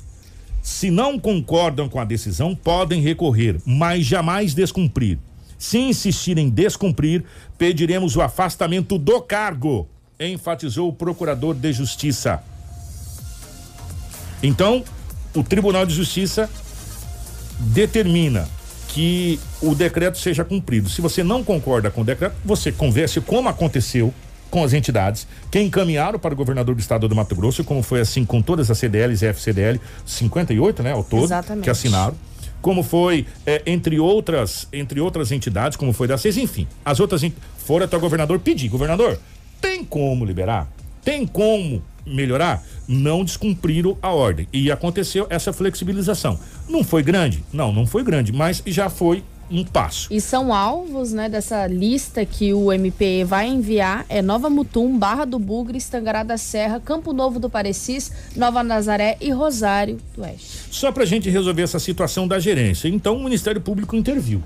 B: Se não concordam com a decisão, podem recorrer, mas jamais descumprir. Se insistirem em descumprir, pediremos o afastamento do cargo, enfatizou o procurador de justiça. Então, o Tribunal de Justiça determina que o decreto seja cumprido. Se você não concorda com o decreto, você converse como aconteceu com as entidades que encaminharam para o governador do estado do Mato Grosso, como foi assim com todas as CDLs e FCDL, 58, né, ao todo, Exatamente. que assinaram. Como foi, é, entre outras, entre outras entidades, como foi da CES, enfim, as outras foram até o governador pedir, governador, tem como liberar? Tem como melhorar, não descumpriram a ordem. E aconteceu essa flexibilização. Não foi grande? Não, não foi grande, mas já foi um passo.
D: E são alvos, né, dessa lista que o MPE vai enviar é Nova Mutum, Barra do Bugre, Estangará da Serra, Campo Novo do Parecis, Nova Nazaré e Rosário do Oeste.
B: Só para a gente resolver essa situação da gerência. Então o Ministério Público interviu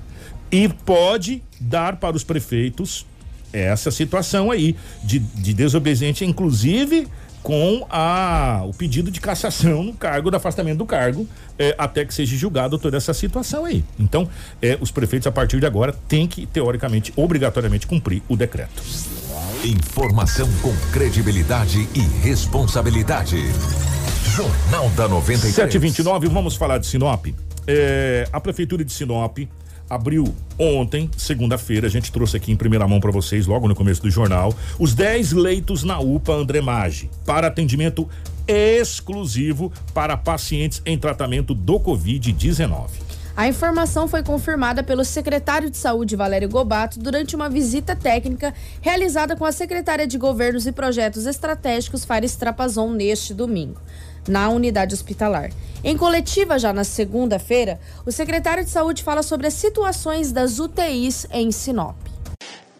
B: e pode dar para os prefeitos essa situação aí de, de desobediência, inclusive com a, o pedido de cassação no cargo, do afastamento do cargo, é, até que seja julgado toda essa situação aí. Então, é, os prefeitos, a partir de agora, têm que, teoricamente, obrigatoriamente cumprir o decreto.
A: Informação com credibilidade e responsabilidade. Jornal da 93.
B: 729, vamos falar de Sinop. É, a Prefeitura de Sinop abriu ontem, segunda-feira, a gente trouxe aqui em primeira mão para vocês, logo no começo do jornal, os 10 leitos na UPA André Maggi para atendimento exclusivo para pacientes em tratamento do Covid-19.
D: A informação foi confirmada pelo secretário de Saúde, Valério Gobato, durante uma visita técnica realizada com a secretária de Governos e Projetos Estratégicos, Fares Trapazon, neste domingo na unidade hospitalar. Em coletiva, já na segunda-feira, o secretário de Saúde fala sobre as situações das UTIs em Sinop.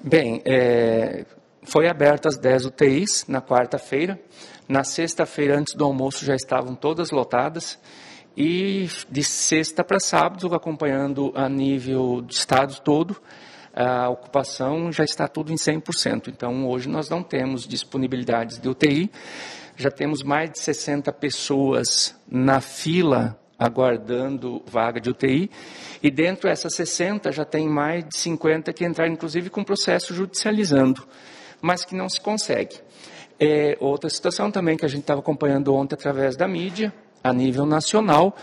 I: Bem, é, foi abertas 10 UTIs na quarta-feira. Na sexta-feira, antes do almoço, já estavam todas lotadas. E de sexta para sábado, acompanhando a nível do estado todo, a ocupação já está tudo em 100%. Então, hoje nós não temos disponibilidades de UTI já temos mais de 60 pessoas na fila aguardando vaga de UTI, e dentro dessas 60 já tem mais de 50 que entraram, inclusive, com processo judicializando, mas que não se consegue. É, outra situação também que a gente estava acompanhando ontem através da mídia, a nível nacional,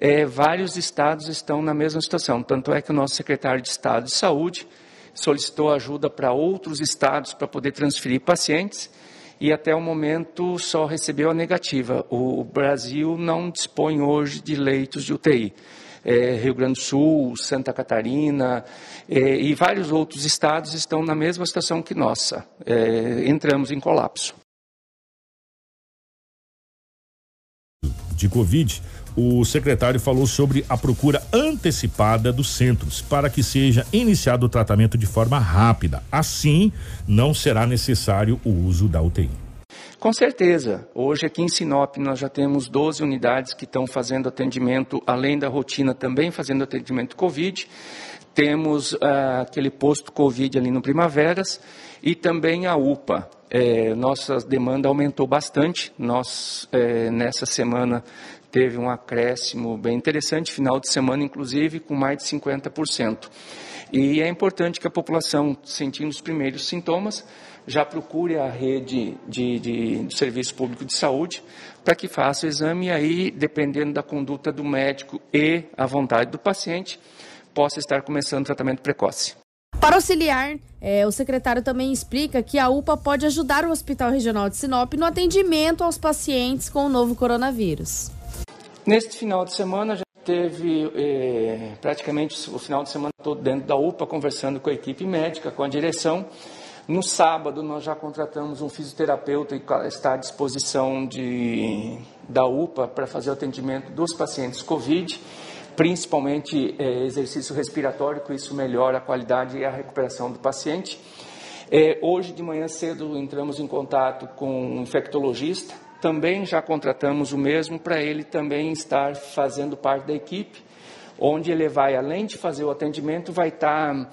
I: é, vários estados estão na mesma situação. Tanto é que o nosso secretário de Estado de Saúde solicitou ajuda para outros estados para poder transferir pacientes e até o momento só recebeu a negativa. O Brasil não dispõe hoje de leitos de UTI. É, Rio Grande do Sul, Santa Catarina é, e vários outros estados estão na mesma situação que nossa. É, entramos em colapso.
B: De Covid, o secretário falou sobre a procura antecipada dos centros para que seja iniciado o tratamento de forma rápida. Assim, não será necessário o uso da UTI.
I: Com certeza. Hoje aqui em Sinop nós já temos 12 unidades que estão fazendo atendimento, além da rotina, também fazendo atendimento Covid. Temos uh, aquele posto Covid ali no Primaveras e também a UPA. É, nossa demanda aumentou bastante. Nós, é, nessa semana, teve um acréscimo bem interessante, final de semana, inclusive, com mais de 50%. E é importante que a população, sentindo os primeiros sintomas, já procure a rede de, de, de serviço público de saúde para que faça o exame e aí, dependendo da conduta do médico e a vontade do paciente, possa estar começando tratamento precoce.
D: Para auxiliar, é, o secretário também explica que a UPA pode ajudar o Hospital Regional de Sinop no atendimento aos pacientes com o novo coronavírus.
I: Neste final de semana, já teve eh, praticamente o final de semana todo dentro da UPA, conversando com a equipe médica, com a direção. No sábado, nós já contratamos um fisioterapeuta que está à disposição de, da UPA para fazer o atendimento dos pacientes COVID, principalmente eh, exercício respiratório, que isso melhora a qualidade e a recuperação do paciente. Eh, hoje de manhã cedo entramos em contato com um infectologista também já contratamos o mesmo para ele também estar fazendo parte da equipe, onde ele vai, além de fazer o atendimento, vai estar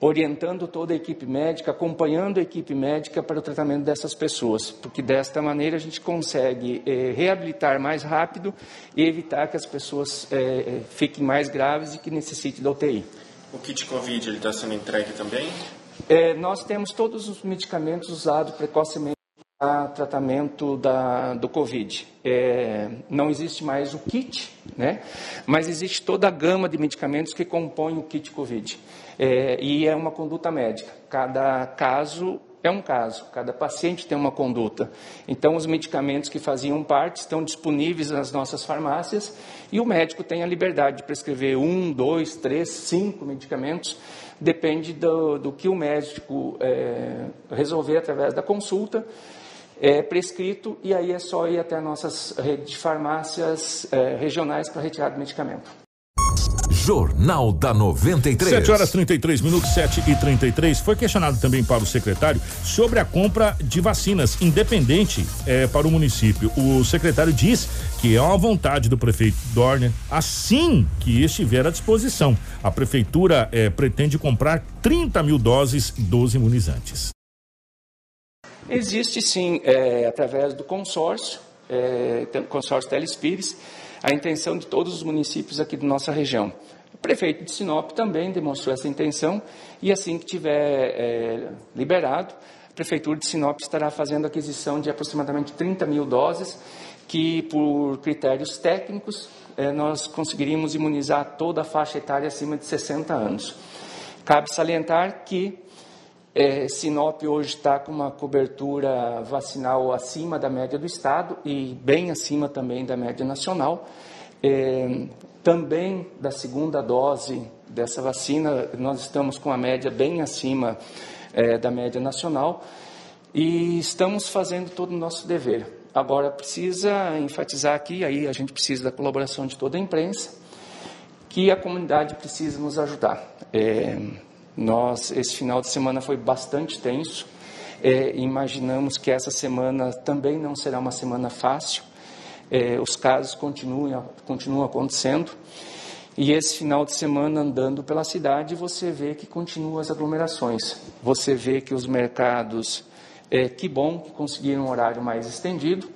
I: orientando toda a equipe médica, acompanhando a equipe médica para o tratamento dessas pessoas, porque desta maneira a gente consegue eh, reabilitar mais rápido e evitar que as pessoas eh, fiquem mais graves e que necessitem da UTI.
J: O kit Covid está sendo entregue também?
I: É, nós temos todos os medicamentos usados precocemente tratamento da, do Covid. É, não existe mais o kit, né? mas existe toda a gama de medicamentos que compõem o kit Covid. É, e é uma conduta médica. Cada caso é um caso, cada paciente tem uma conduta. Então, os medicamentos que faziam parte estão disponíveis nas nossas farmácias e o médico tem a liberdade de prescrever um, dois, três, cinco medicamentos, depende do, do que o médico é, resolver através da consulta é prescrito e aí é só ir até nossas redes de farmácias é, regionais para retirar do medicamento.
A: Jornal da 93.
B: 7 horas 33 minutos, 7 e 33. Foi questionado também para o secretário sobre a compra de vacinas, independente é, para o município. O secretário diz que é uma vontade do prefeito Dorner, assim que estiver à disposição. A prefeitura é, pretende comprar 30 mil doses dos imunizantes.
I: Existe sim, é, através do consórcio, é, consórcio Telespires, a intenção de todos os municípios aqui da nossa região. O prefeito de Sinop também demonstrou essa intenção e assim que tiver é, liberado, a prefeitura de Sinop estará fazendo aquisição de aproximadamente 30 mil doses que, por critérios técnicos, é, nós conseguiríamos imunizar toda a faixa etária acima de 60 anos. Cabe salientar que é, Sinop hoje está com uma cobertura vacinal acima da média do estado e bem acima também da média nacional. É, também da segunda dose dessa vacina, nós estamos com a média bem acima é, da média nacional e estamos fazendo todo o nosso dever. Agora, precisa enfatizar aqui, aí a gente precisa da colaboração de toda a imprensa, que a comunidade precisa nos ajudar. É, nós, esse final de semana foi bastante tenso. É, imaginamos que essa semana também não será uma semana fácil. É, os casos continuam, continuam acontecendo. E esse final de semana andando pela cidade, você vê que continuam as aglomerações. Você vê que os mercados, é, que bom que conseguiram um horário mais estendido,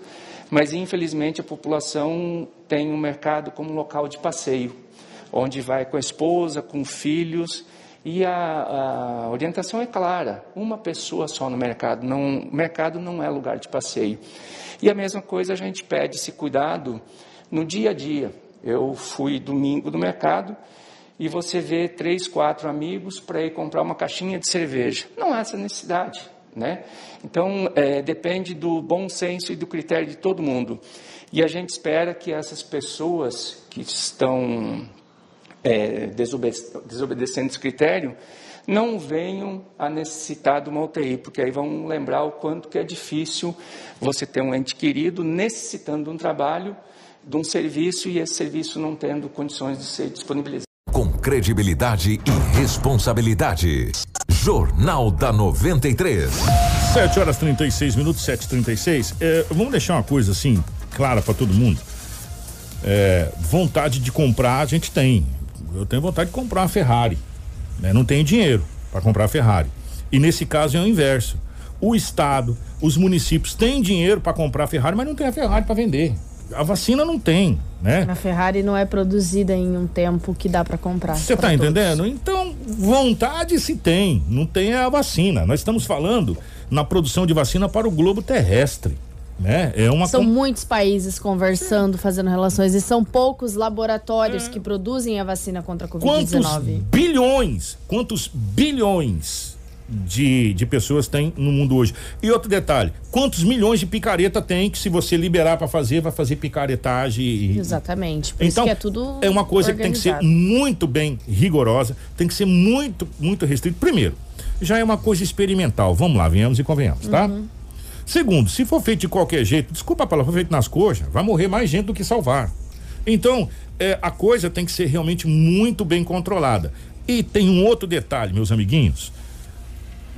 I: mas infelizmente a população tem o um mercado como local de passeio, onde vai com a esposa, com filhos e a, a, orientação é clara: uma pessoa só no mercado. Não, mercado não é lugar de passeio. E a mesma coisa a gente pede esse cuidado no dia a dia. Eu fui domingo no mercado e você vê três, quatro amigos para ir comprar uma caixinha de cerveja. Não há essa necessidade. Né? Então, é, depende do bom senso e do critério de todo mundo. E a gente espera que essas pessoas que estão é, desobedecendo esse critério, não venham a necessitar de uma UTI, porque aí vão lembrar o quanto que é difícil você ter um ente querido necessitando de um trabalho, de um serviço e esse serviço não tendo condições de ser disponibilizado.
A: Com credibilidade e responsabilidade. Jornal da 93.
B: 7 horas 36 minutos, 7h36. É, vamos deixar uma coisa assim, clara para todo mundo. É, vontade de comprar a gente tem eu tenho vontade de comprar uma Ferrari, né? Não tenho dinheiro para comprar a Ferrari. E nesse caso é o inverso. O estado, os municípios têm dinheiro para comprar a Ferrari, mas não tem a Ferrari para vender. A vacina não tem, né?
D: A Ferrari não é produzida em um tempo que dá para comprar.
B: Você tá todos. entendendo? Então, vontade se tem, não tem a vacina. Nós estamos falando na produção de vacina para o globo terrestre. Né? É uma
D: são com... muitos países conversando, fazendo relações e são poucos laboratórios é. que produzem a vacina contra a
B: Covid-19. Quantos bilhões, quantos bilhões de, de pessoas tem no mundo hoje? E outro detalhe, quantos milhões de picareta tem que se você liberar para fazer, vai fazer picaretagem? E...
D: Exatamente.
B: Então,
D: é tudo
B: é uma coisa organizado. que tem que ser muito bem rigorosa, tem que ser muito, muito restrito. Primeiro, já é uma coisa experimental. Vamos lá, venhamos e convenhamos, tá? Uhum. Segundo, se for feito de qualquer jeito, desculpa a palavra, for feito nas coxas, vai morrer mais gente do que salvar. Então, é, a coisa tem que ser realmente muito bem controlada. E tem um outro detalhe, meus amiguinhos.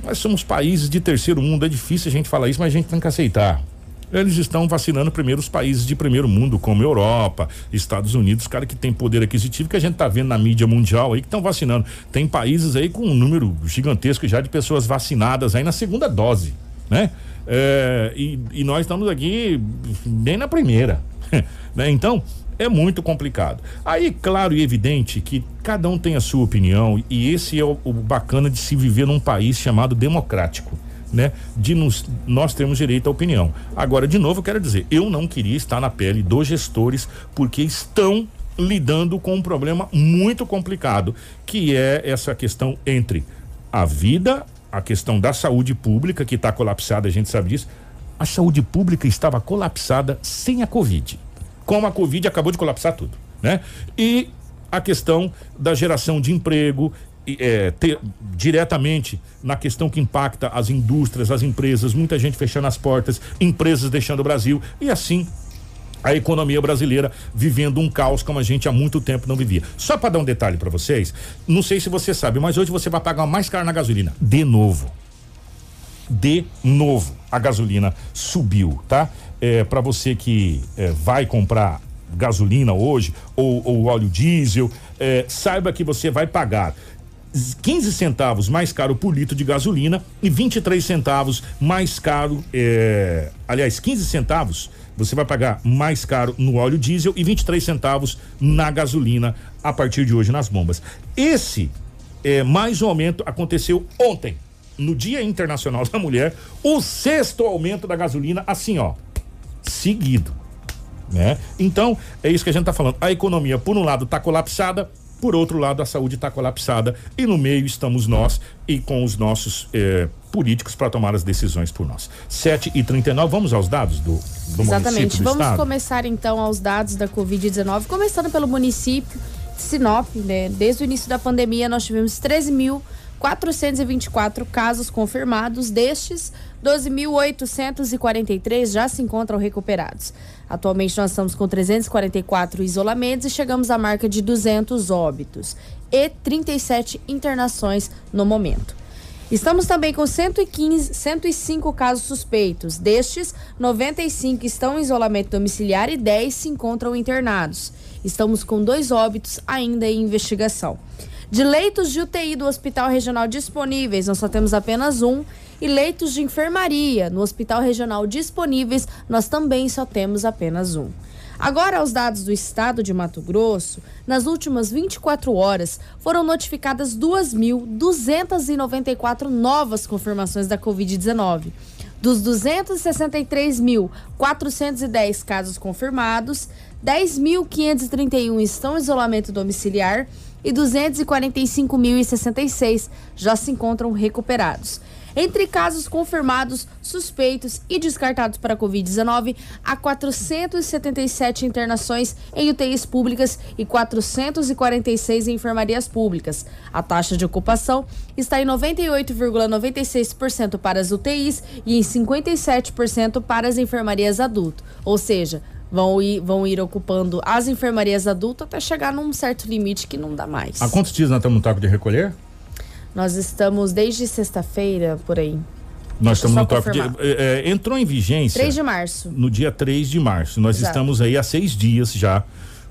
B: Nós somos países de terceiro mundo, é difícil a gente falar isso, mas a gente tem que aceitar. Eles estão vacinando primeiro os países de primeiro mundo, como Europa, Estados Unidos, cara que tem poder aquisitivo, que a gente tá vendo na mídia mundial aí que estão vacinando. Tem países aí com um número gigantesco já de pessoas vacinadas aí na segunda dose, né? É, e, e, nós estamos aqui bem na primeira. <laughs> né? Então, é muito complicado. Aí, claro e evidente que cada um tem a sua opinião, e esse é o, o bacana de se viver num país chamado democrático. Né? De nos, nós temos direito à opinião. Agora, de novo, eu quero dizer, eu não queria estar na pele dos gestores porque estão lidando com um problema muito complicado, que é essa questão entre a vida a questão da saúde pública, que está colapsada, a gente sabe disso. A saúde pública estava colapsada sem a Covid. Com a Covid acabou de colapsar tudo, né? E a questão da geração de emprego, é, ter, diretamente na questão que impacta as indústrias, as empresas, muita gente fechando as portas, empresas deixando o Brasil e assim a economia brasileira vivendo um caos como a gente há muito tempo não vivia. Só para dar um detalhe para vocês, não sei se você sabe, mas hoje você vai pagar mais caro na gasolina. De novo. De novo. A gasolina subiu, tá? É, para você que é, vai comprar gasolina hoje ou, ou óleo diesel, é, saiba que você vai pagar 15 centavos mais caro por litro de gasolina e 23 centavos mais caro, é, aliás, 15 centavos você vai pagar mais caro no óleo diesel e 23 centavos na gasolina a partir de hoje nas bombas. Esse é, mais um aumento aconteceu ontem, no Dia Internacional <laughs> da Mulher, o sexto aumento da gasolina, assim ó, seguido. Né? Então, é isso que a gente está falando. A economia, por um lado, está colapsada, por outro lado, a saúde está colapsada e no meio estamos nós e com os nossos eh, políticos para tomar as decisões por nós. 7 e 39 vamos aos dados do, do
D: Exatamente.
B: do
D: vamos
B: estado?
D: começar então aos dados da Covid-19, começando pelo município de Sinop, né? Desde o início da pandemia, nós tivemos 13 mil. 424 casos confirmados, destes 12.843 já se encontram recuperados. Atualmente nós estamos com 344 isolamentos e chegamos à marca de 200 óbitos e 37 internações no momento. Estamos também com 115, 105 casos suspeitos. Destes, 95 estão em isolamento domiciliar e 10 se encontram internados. Estamos com dois óbitos ainda em investigação. De leitos de UTI do Hospital Regional disponíveis, nós só temos apenas um. E leitos de enfermaria no Hospital Regional disponíveis, nós também só temos apenas um. Agora, aos dados do estado de Mato Grosso, nas últimas 24 horas foram notificadas 2.294 novas confirmações da Covid-19. Dos 263.410 casos confirmados, 10.531 estão em isolamento domiciliar e 245.066 já se encontram recuperados. Entre casos confirmados, suspeitos e descartados para a Covid-19, há 477 internações em UTIs públicas e 446 em enfermarias públicas. A taxa de ocupação está em 98,96% para as UTIs e em 57% para as enfermarias adulto. Ou seja, vão ir, vão ir ocupando as enfermarias adultas até chegar num certo limite que não dá mais.
B: Há quantos dias nós estamos no toque de recolher?
D: Nós estamos desde sexta-feira, por aí.
B: Nós
D: Deixa
B: estamos no toque de. eh, eh, entrou em vigência.
D: 3 de março.
B: No dia 3 de março. Nós
D: Exato.
B: estamos aí há seis dias já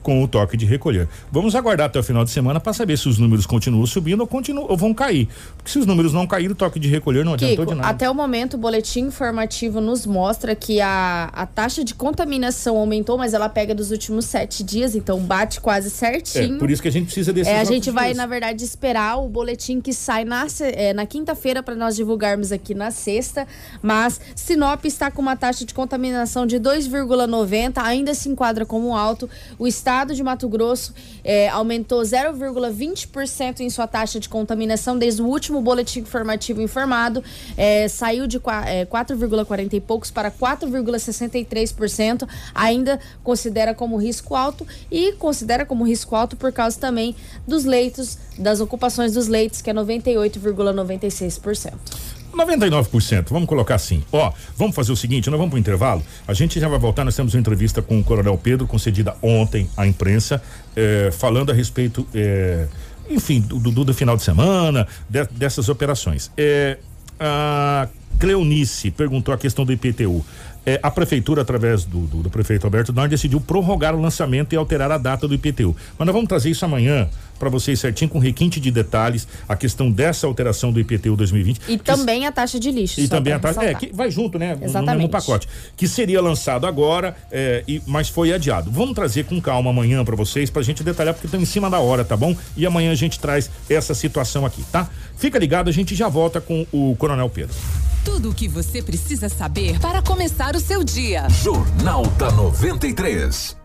B: com o toque de recolher. Vamos aguardar até o final de semana para saber se os números continuam subindo ou, continuam, ou vão cair. Porque se os números não caírem, o toque de recolher não adiantou
D: Kiko,
B: de nada.
D: até o momento o boletim informativo nos mostra que a, a taxa de contaminação aumentou, mas ela pega dos últimos sete dias, então bate quase
B: É,
D: certinho.
B: por isso que a gente precisa desses
D: É, a gente vai,
B: dias.
D: na verdade, esperar o boletim que sai na, é, na quinta-feira para nós divulgarmos aqui na sexta. Mas Sinop está com uma taxa de contaminação de 2,90, ainda se enquadra como alto. O estado de Mato Grosso é, aumentou 0,20% em sua taxa de contaminação desde o último boletim informativo informado. É, saiu de qua- é, 4,40 e poucos para 4,63%. Ainda considera como risco alto e considera como risco alto por causa também dos leitos, das ocupações dos leitos, que é 98,96%.
B: 99%, vamos colocar assim. Ó, vamos fazer o seguinte, nós vamos pro intervalo. A gente já vai voltar, nós temos uma entrevista com o Coronel Pedro, concedida ontem à imprensa, eh, falando a respeito, eh, enfim, do, do, do final de semana, de- dessas operações. Eh, a Cleonice perguntou a questão do IPTU. Eh, a prefeitura, através do, do, do prefeito Alberto Nor, decidiu prorrogar o lançamento e alterar a data do IPTU. Mas nós vamos trazer isso amanhã para vocês certinho, com requinte de detalhes, a questão dessa alteração do IPTU 2020.
D: E
B: que
D: também a taxa de lixo.
B: e também a taxa. É, que vai junto, né? no- No
D: Exatamente.
B: mesmo pacote. Que seria lançado agora, é, e, mas foi adiado. Vamos trazer com calma amanhã para vocês, pra gente detalhar, porque estão em cima da hora, tá bom? E amanhã a gente traz essa situação aqui, tá? Fica ligado, a gente já volta com o Coronel Pedro.
C: Tudo o que você precisa saber para começar o seu dia.
A: Jornal da 93.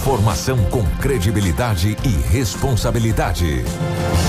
A: Informação com credibilidade e responsabilidade.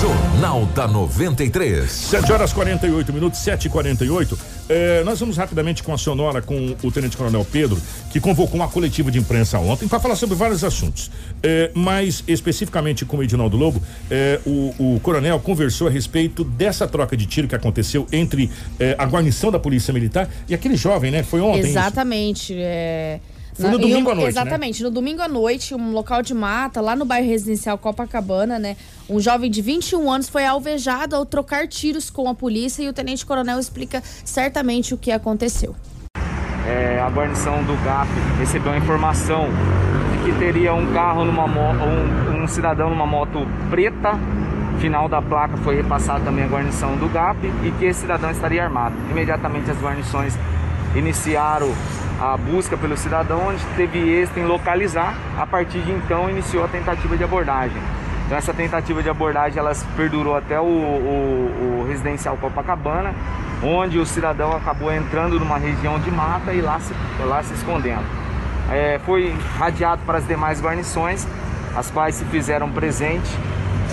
A: Jornal da 93.
B: 7 horas 48 minutos, 7 e 48 é, Nós vamos rapidamente com a Sonora, com o Tenente Coronel Pedro, que convocou uma coletiva de imprensa ontem para falar sobre vários assuntos. É, mas, especificamente com o Edinaldo Lobo, é, o, o Coronel conversou a respeito dessa troca de tiro que aconteceu entre é, a guarnição da Polícia Militar e aquele jovem, né? Foi ontem. isso?
D: Exatamente. É...
B: Foi no domingo
D: um-
B: à noite, né?
D: Exatamente, no domingo à noite, um local de mata, lá no bairro residencial Copacabana, né? Um jovem de 21 anos foi alvejado ao trocar tiros com a polícia e o tenente coronel explica certamente o que aconteceu.
K: É, a guarnição do GAP recebeu a informação que teria um carro numa moto, um, um cidadão numa moto preta. Final da placa foi repassado também a guarnição do GAP e que esse cidadão estaria armado. Imediatamente as guarnições iniciaram a busca pelo cidadão, onde teve êxito em localizar. A partir de então iniciou a tentativa de abordagem. Então essa tentativa de abordagem ela perdurou até o, o, o residencial Copacabana, onde o cidadão acabou entrando numa região de mata e lá se, lá se escondendo. É, foi radiado para as demais guarnições, as quais se fizeram presente.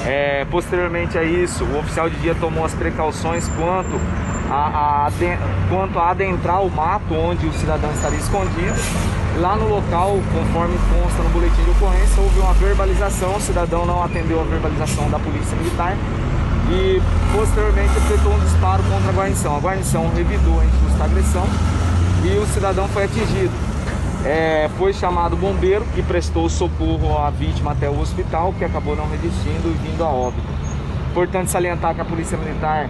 K: É, posteriormente a isso, o oficial de dia tomou as precauções quanto a, a, quanto a adentrar o mato onde o cidadão estaria escondido. Lá no local, conforme consta no boletim de ocorrência, houve uma verbalização, o cidadão não atendeu a verbalização da polícia militar e posteriormente efetuou um disparo contra a guarnição. A guarnição revidou a injusta agressão e o cidadão foi atingido. É, foi chamado bombeiro que prestou socorro à vítima até o hospital, que acabou não resistindo e vindo a óbito. Importante salientar que a Polícia Militar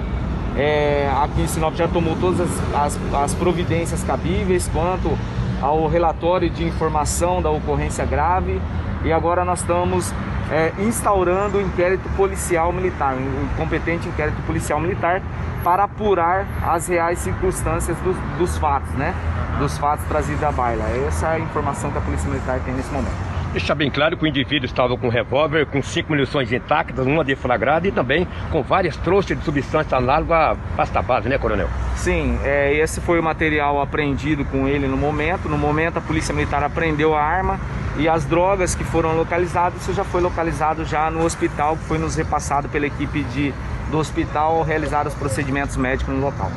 K: é, aqui em Sinop já tomou todas as, as, as providências cabíveis quanto ao relatório de informação da ocorrência grave e agora nós estamos é, instaurando o inquérito policial militar, um competente inquérito policial militar para apurar as reais circunstâncias dos, dos fatos, né? Dos fatos trazidos à baila. Essa é a informação que a Polícia Militar tem nesse momento.
L: Deixar bem claro que o indivíduo estava com um revólver com cinco munições intactas, uma deflagrada e também com várias trouxas de substância análoga à pasta base, né, coronel?
K: Sim, é, esse foi o material apreendido com ele no momento. No momento, a Polícia Militar apreendeu a arma e as drogas que foram localizadas, isso já foi localizado já no hospital, que foi nos repassado pela equipe de do hospital realizar os procedimentos médicos no local.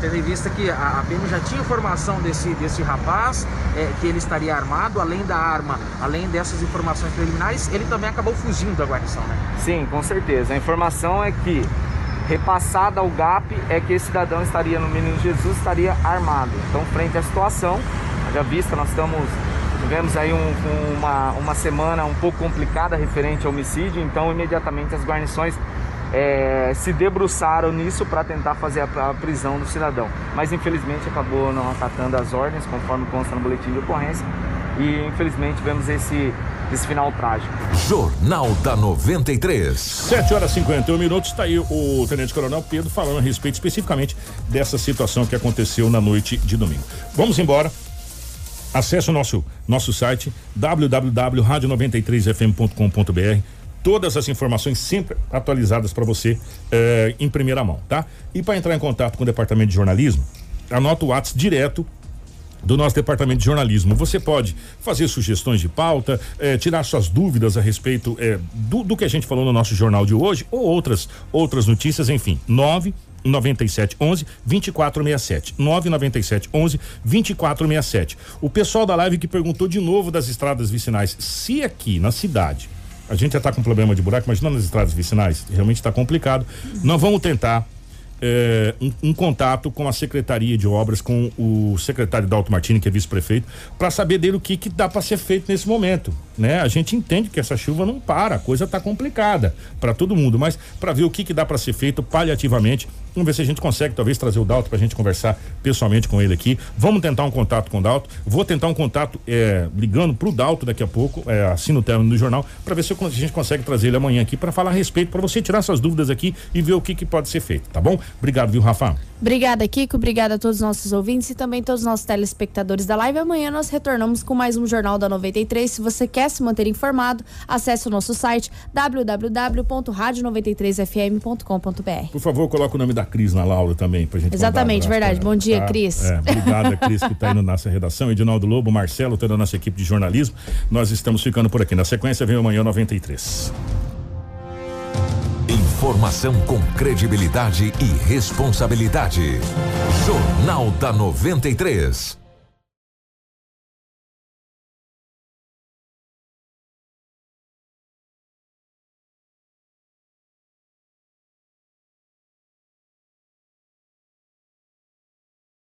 M: Tendo em vista que a, a PM já tinha informação desse, desse rapaz, é, que ele estaria armado, além da arma, além dessas informações preliminares, ele também acabou fugindo da guarnição, né?
K: Sim, com certeza. A informação é que, repassada ao GAP, é que esse cidadão estaria no Menino Jesus, estaria armado. Então, frente à situação, já vista, nós estamos tivemos aí um, uma, uma semana um pouco complicada referente ao homicídio, então imediatamente as guarnições é, se debruçaram nisso para tentar fazer a, a, prisão do cidadão. Mas infelizmente acabou não acatando as ordens, conforme consta no boletim de ocorrência. E infelizmente vemos esse, esse final trágico.
A: Jornal da 93.
B: 7 horas e 51 minutos. Está aí o Tenente Coronel Pedro falando a respeito especificamente dessa situação que aconteceu na noite de domingo. Vamos embora. Acesse o nosso, nosso site www.radio93fm.com.br todas as informações sempre atualizadas para você eh, em primeira mão, tá? E para entrar em contato com o departamento de jornalismo, anota o WhatsApp direto do nosso departamento de jornalismo. Você pode fazer sugestões de pauta, eh, tirar suas dúvidas a respeito eh, do, do, que a gente falou no nosso jornal de hoje ou outras outras notícias, enfim. 9 97 11 2467 997 11 2467. O pessoal da live que perguntou de novo das estradas vicinais, se aqui na cidade a gente já está com problema de buraco, não nas estradas vicinais, realmente está complicado. Nós vamos tentar é, um, um, contato com a Secretaria de Obras, com o secretário Dalto Martini, que é vice-prefeito, para saber dele o que, que dá para ser feito nesse momento. Né? A gente entende que essa chuva não para, a coisa está complicada para todo mundo, mas para ver o que, que dá para ser feito paliativamente Vamos ver se a gente consegue talvez trazer o Dalto para a gente conversar pessoalmente com ele aqui. Vamos tentar um contato com o Dalto. Vou tentar um contato é, ligando para o Dalto daqui a pouco, é, assim no término do jornal, para ver se a gente consegue trazer ele amanhã aqui para falar a respeito, para você tirar suas dúvidas aqui e ver o que, que pode ser feito, tá bom? Obrigado, viu, Rafa?
D: Obrigada, Kiko. Obrigada a todos os nossos ouvintes e também todos os nossos telespectadores da live. Amanhã nós retornamos com mais um Jornal da 93. Se você quer se manter informado, acesse o nosso site www.radio93fm.com.br.
B: Por favor, coloque o nome da Cris na Laura também, pra gente
D: Exatamente, verdade. Bom dia, tá? Cris.
B: É, obrigada, Cris, que está aí na nossa redação. Edinaldo Lobo, Marcelo, toda a nossa equipe de jornalismo. Nós estamos ficando por aqui. Na sequência vem amanhã 93.
A: Informação com credibilidade e responsabilidade. Jornal da 93.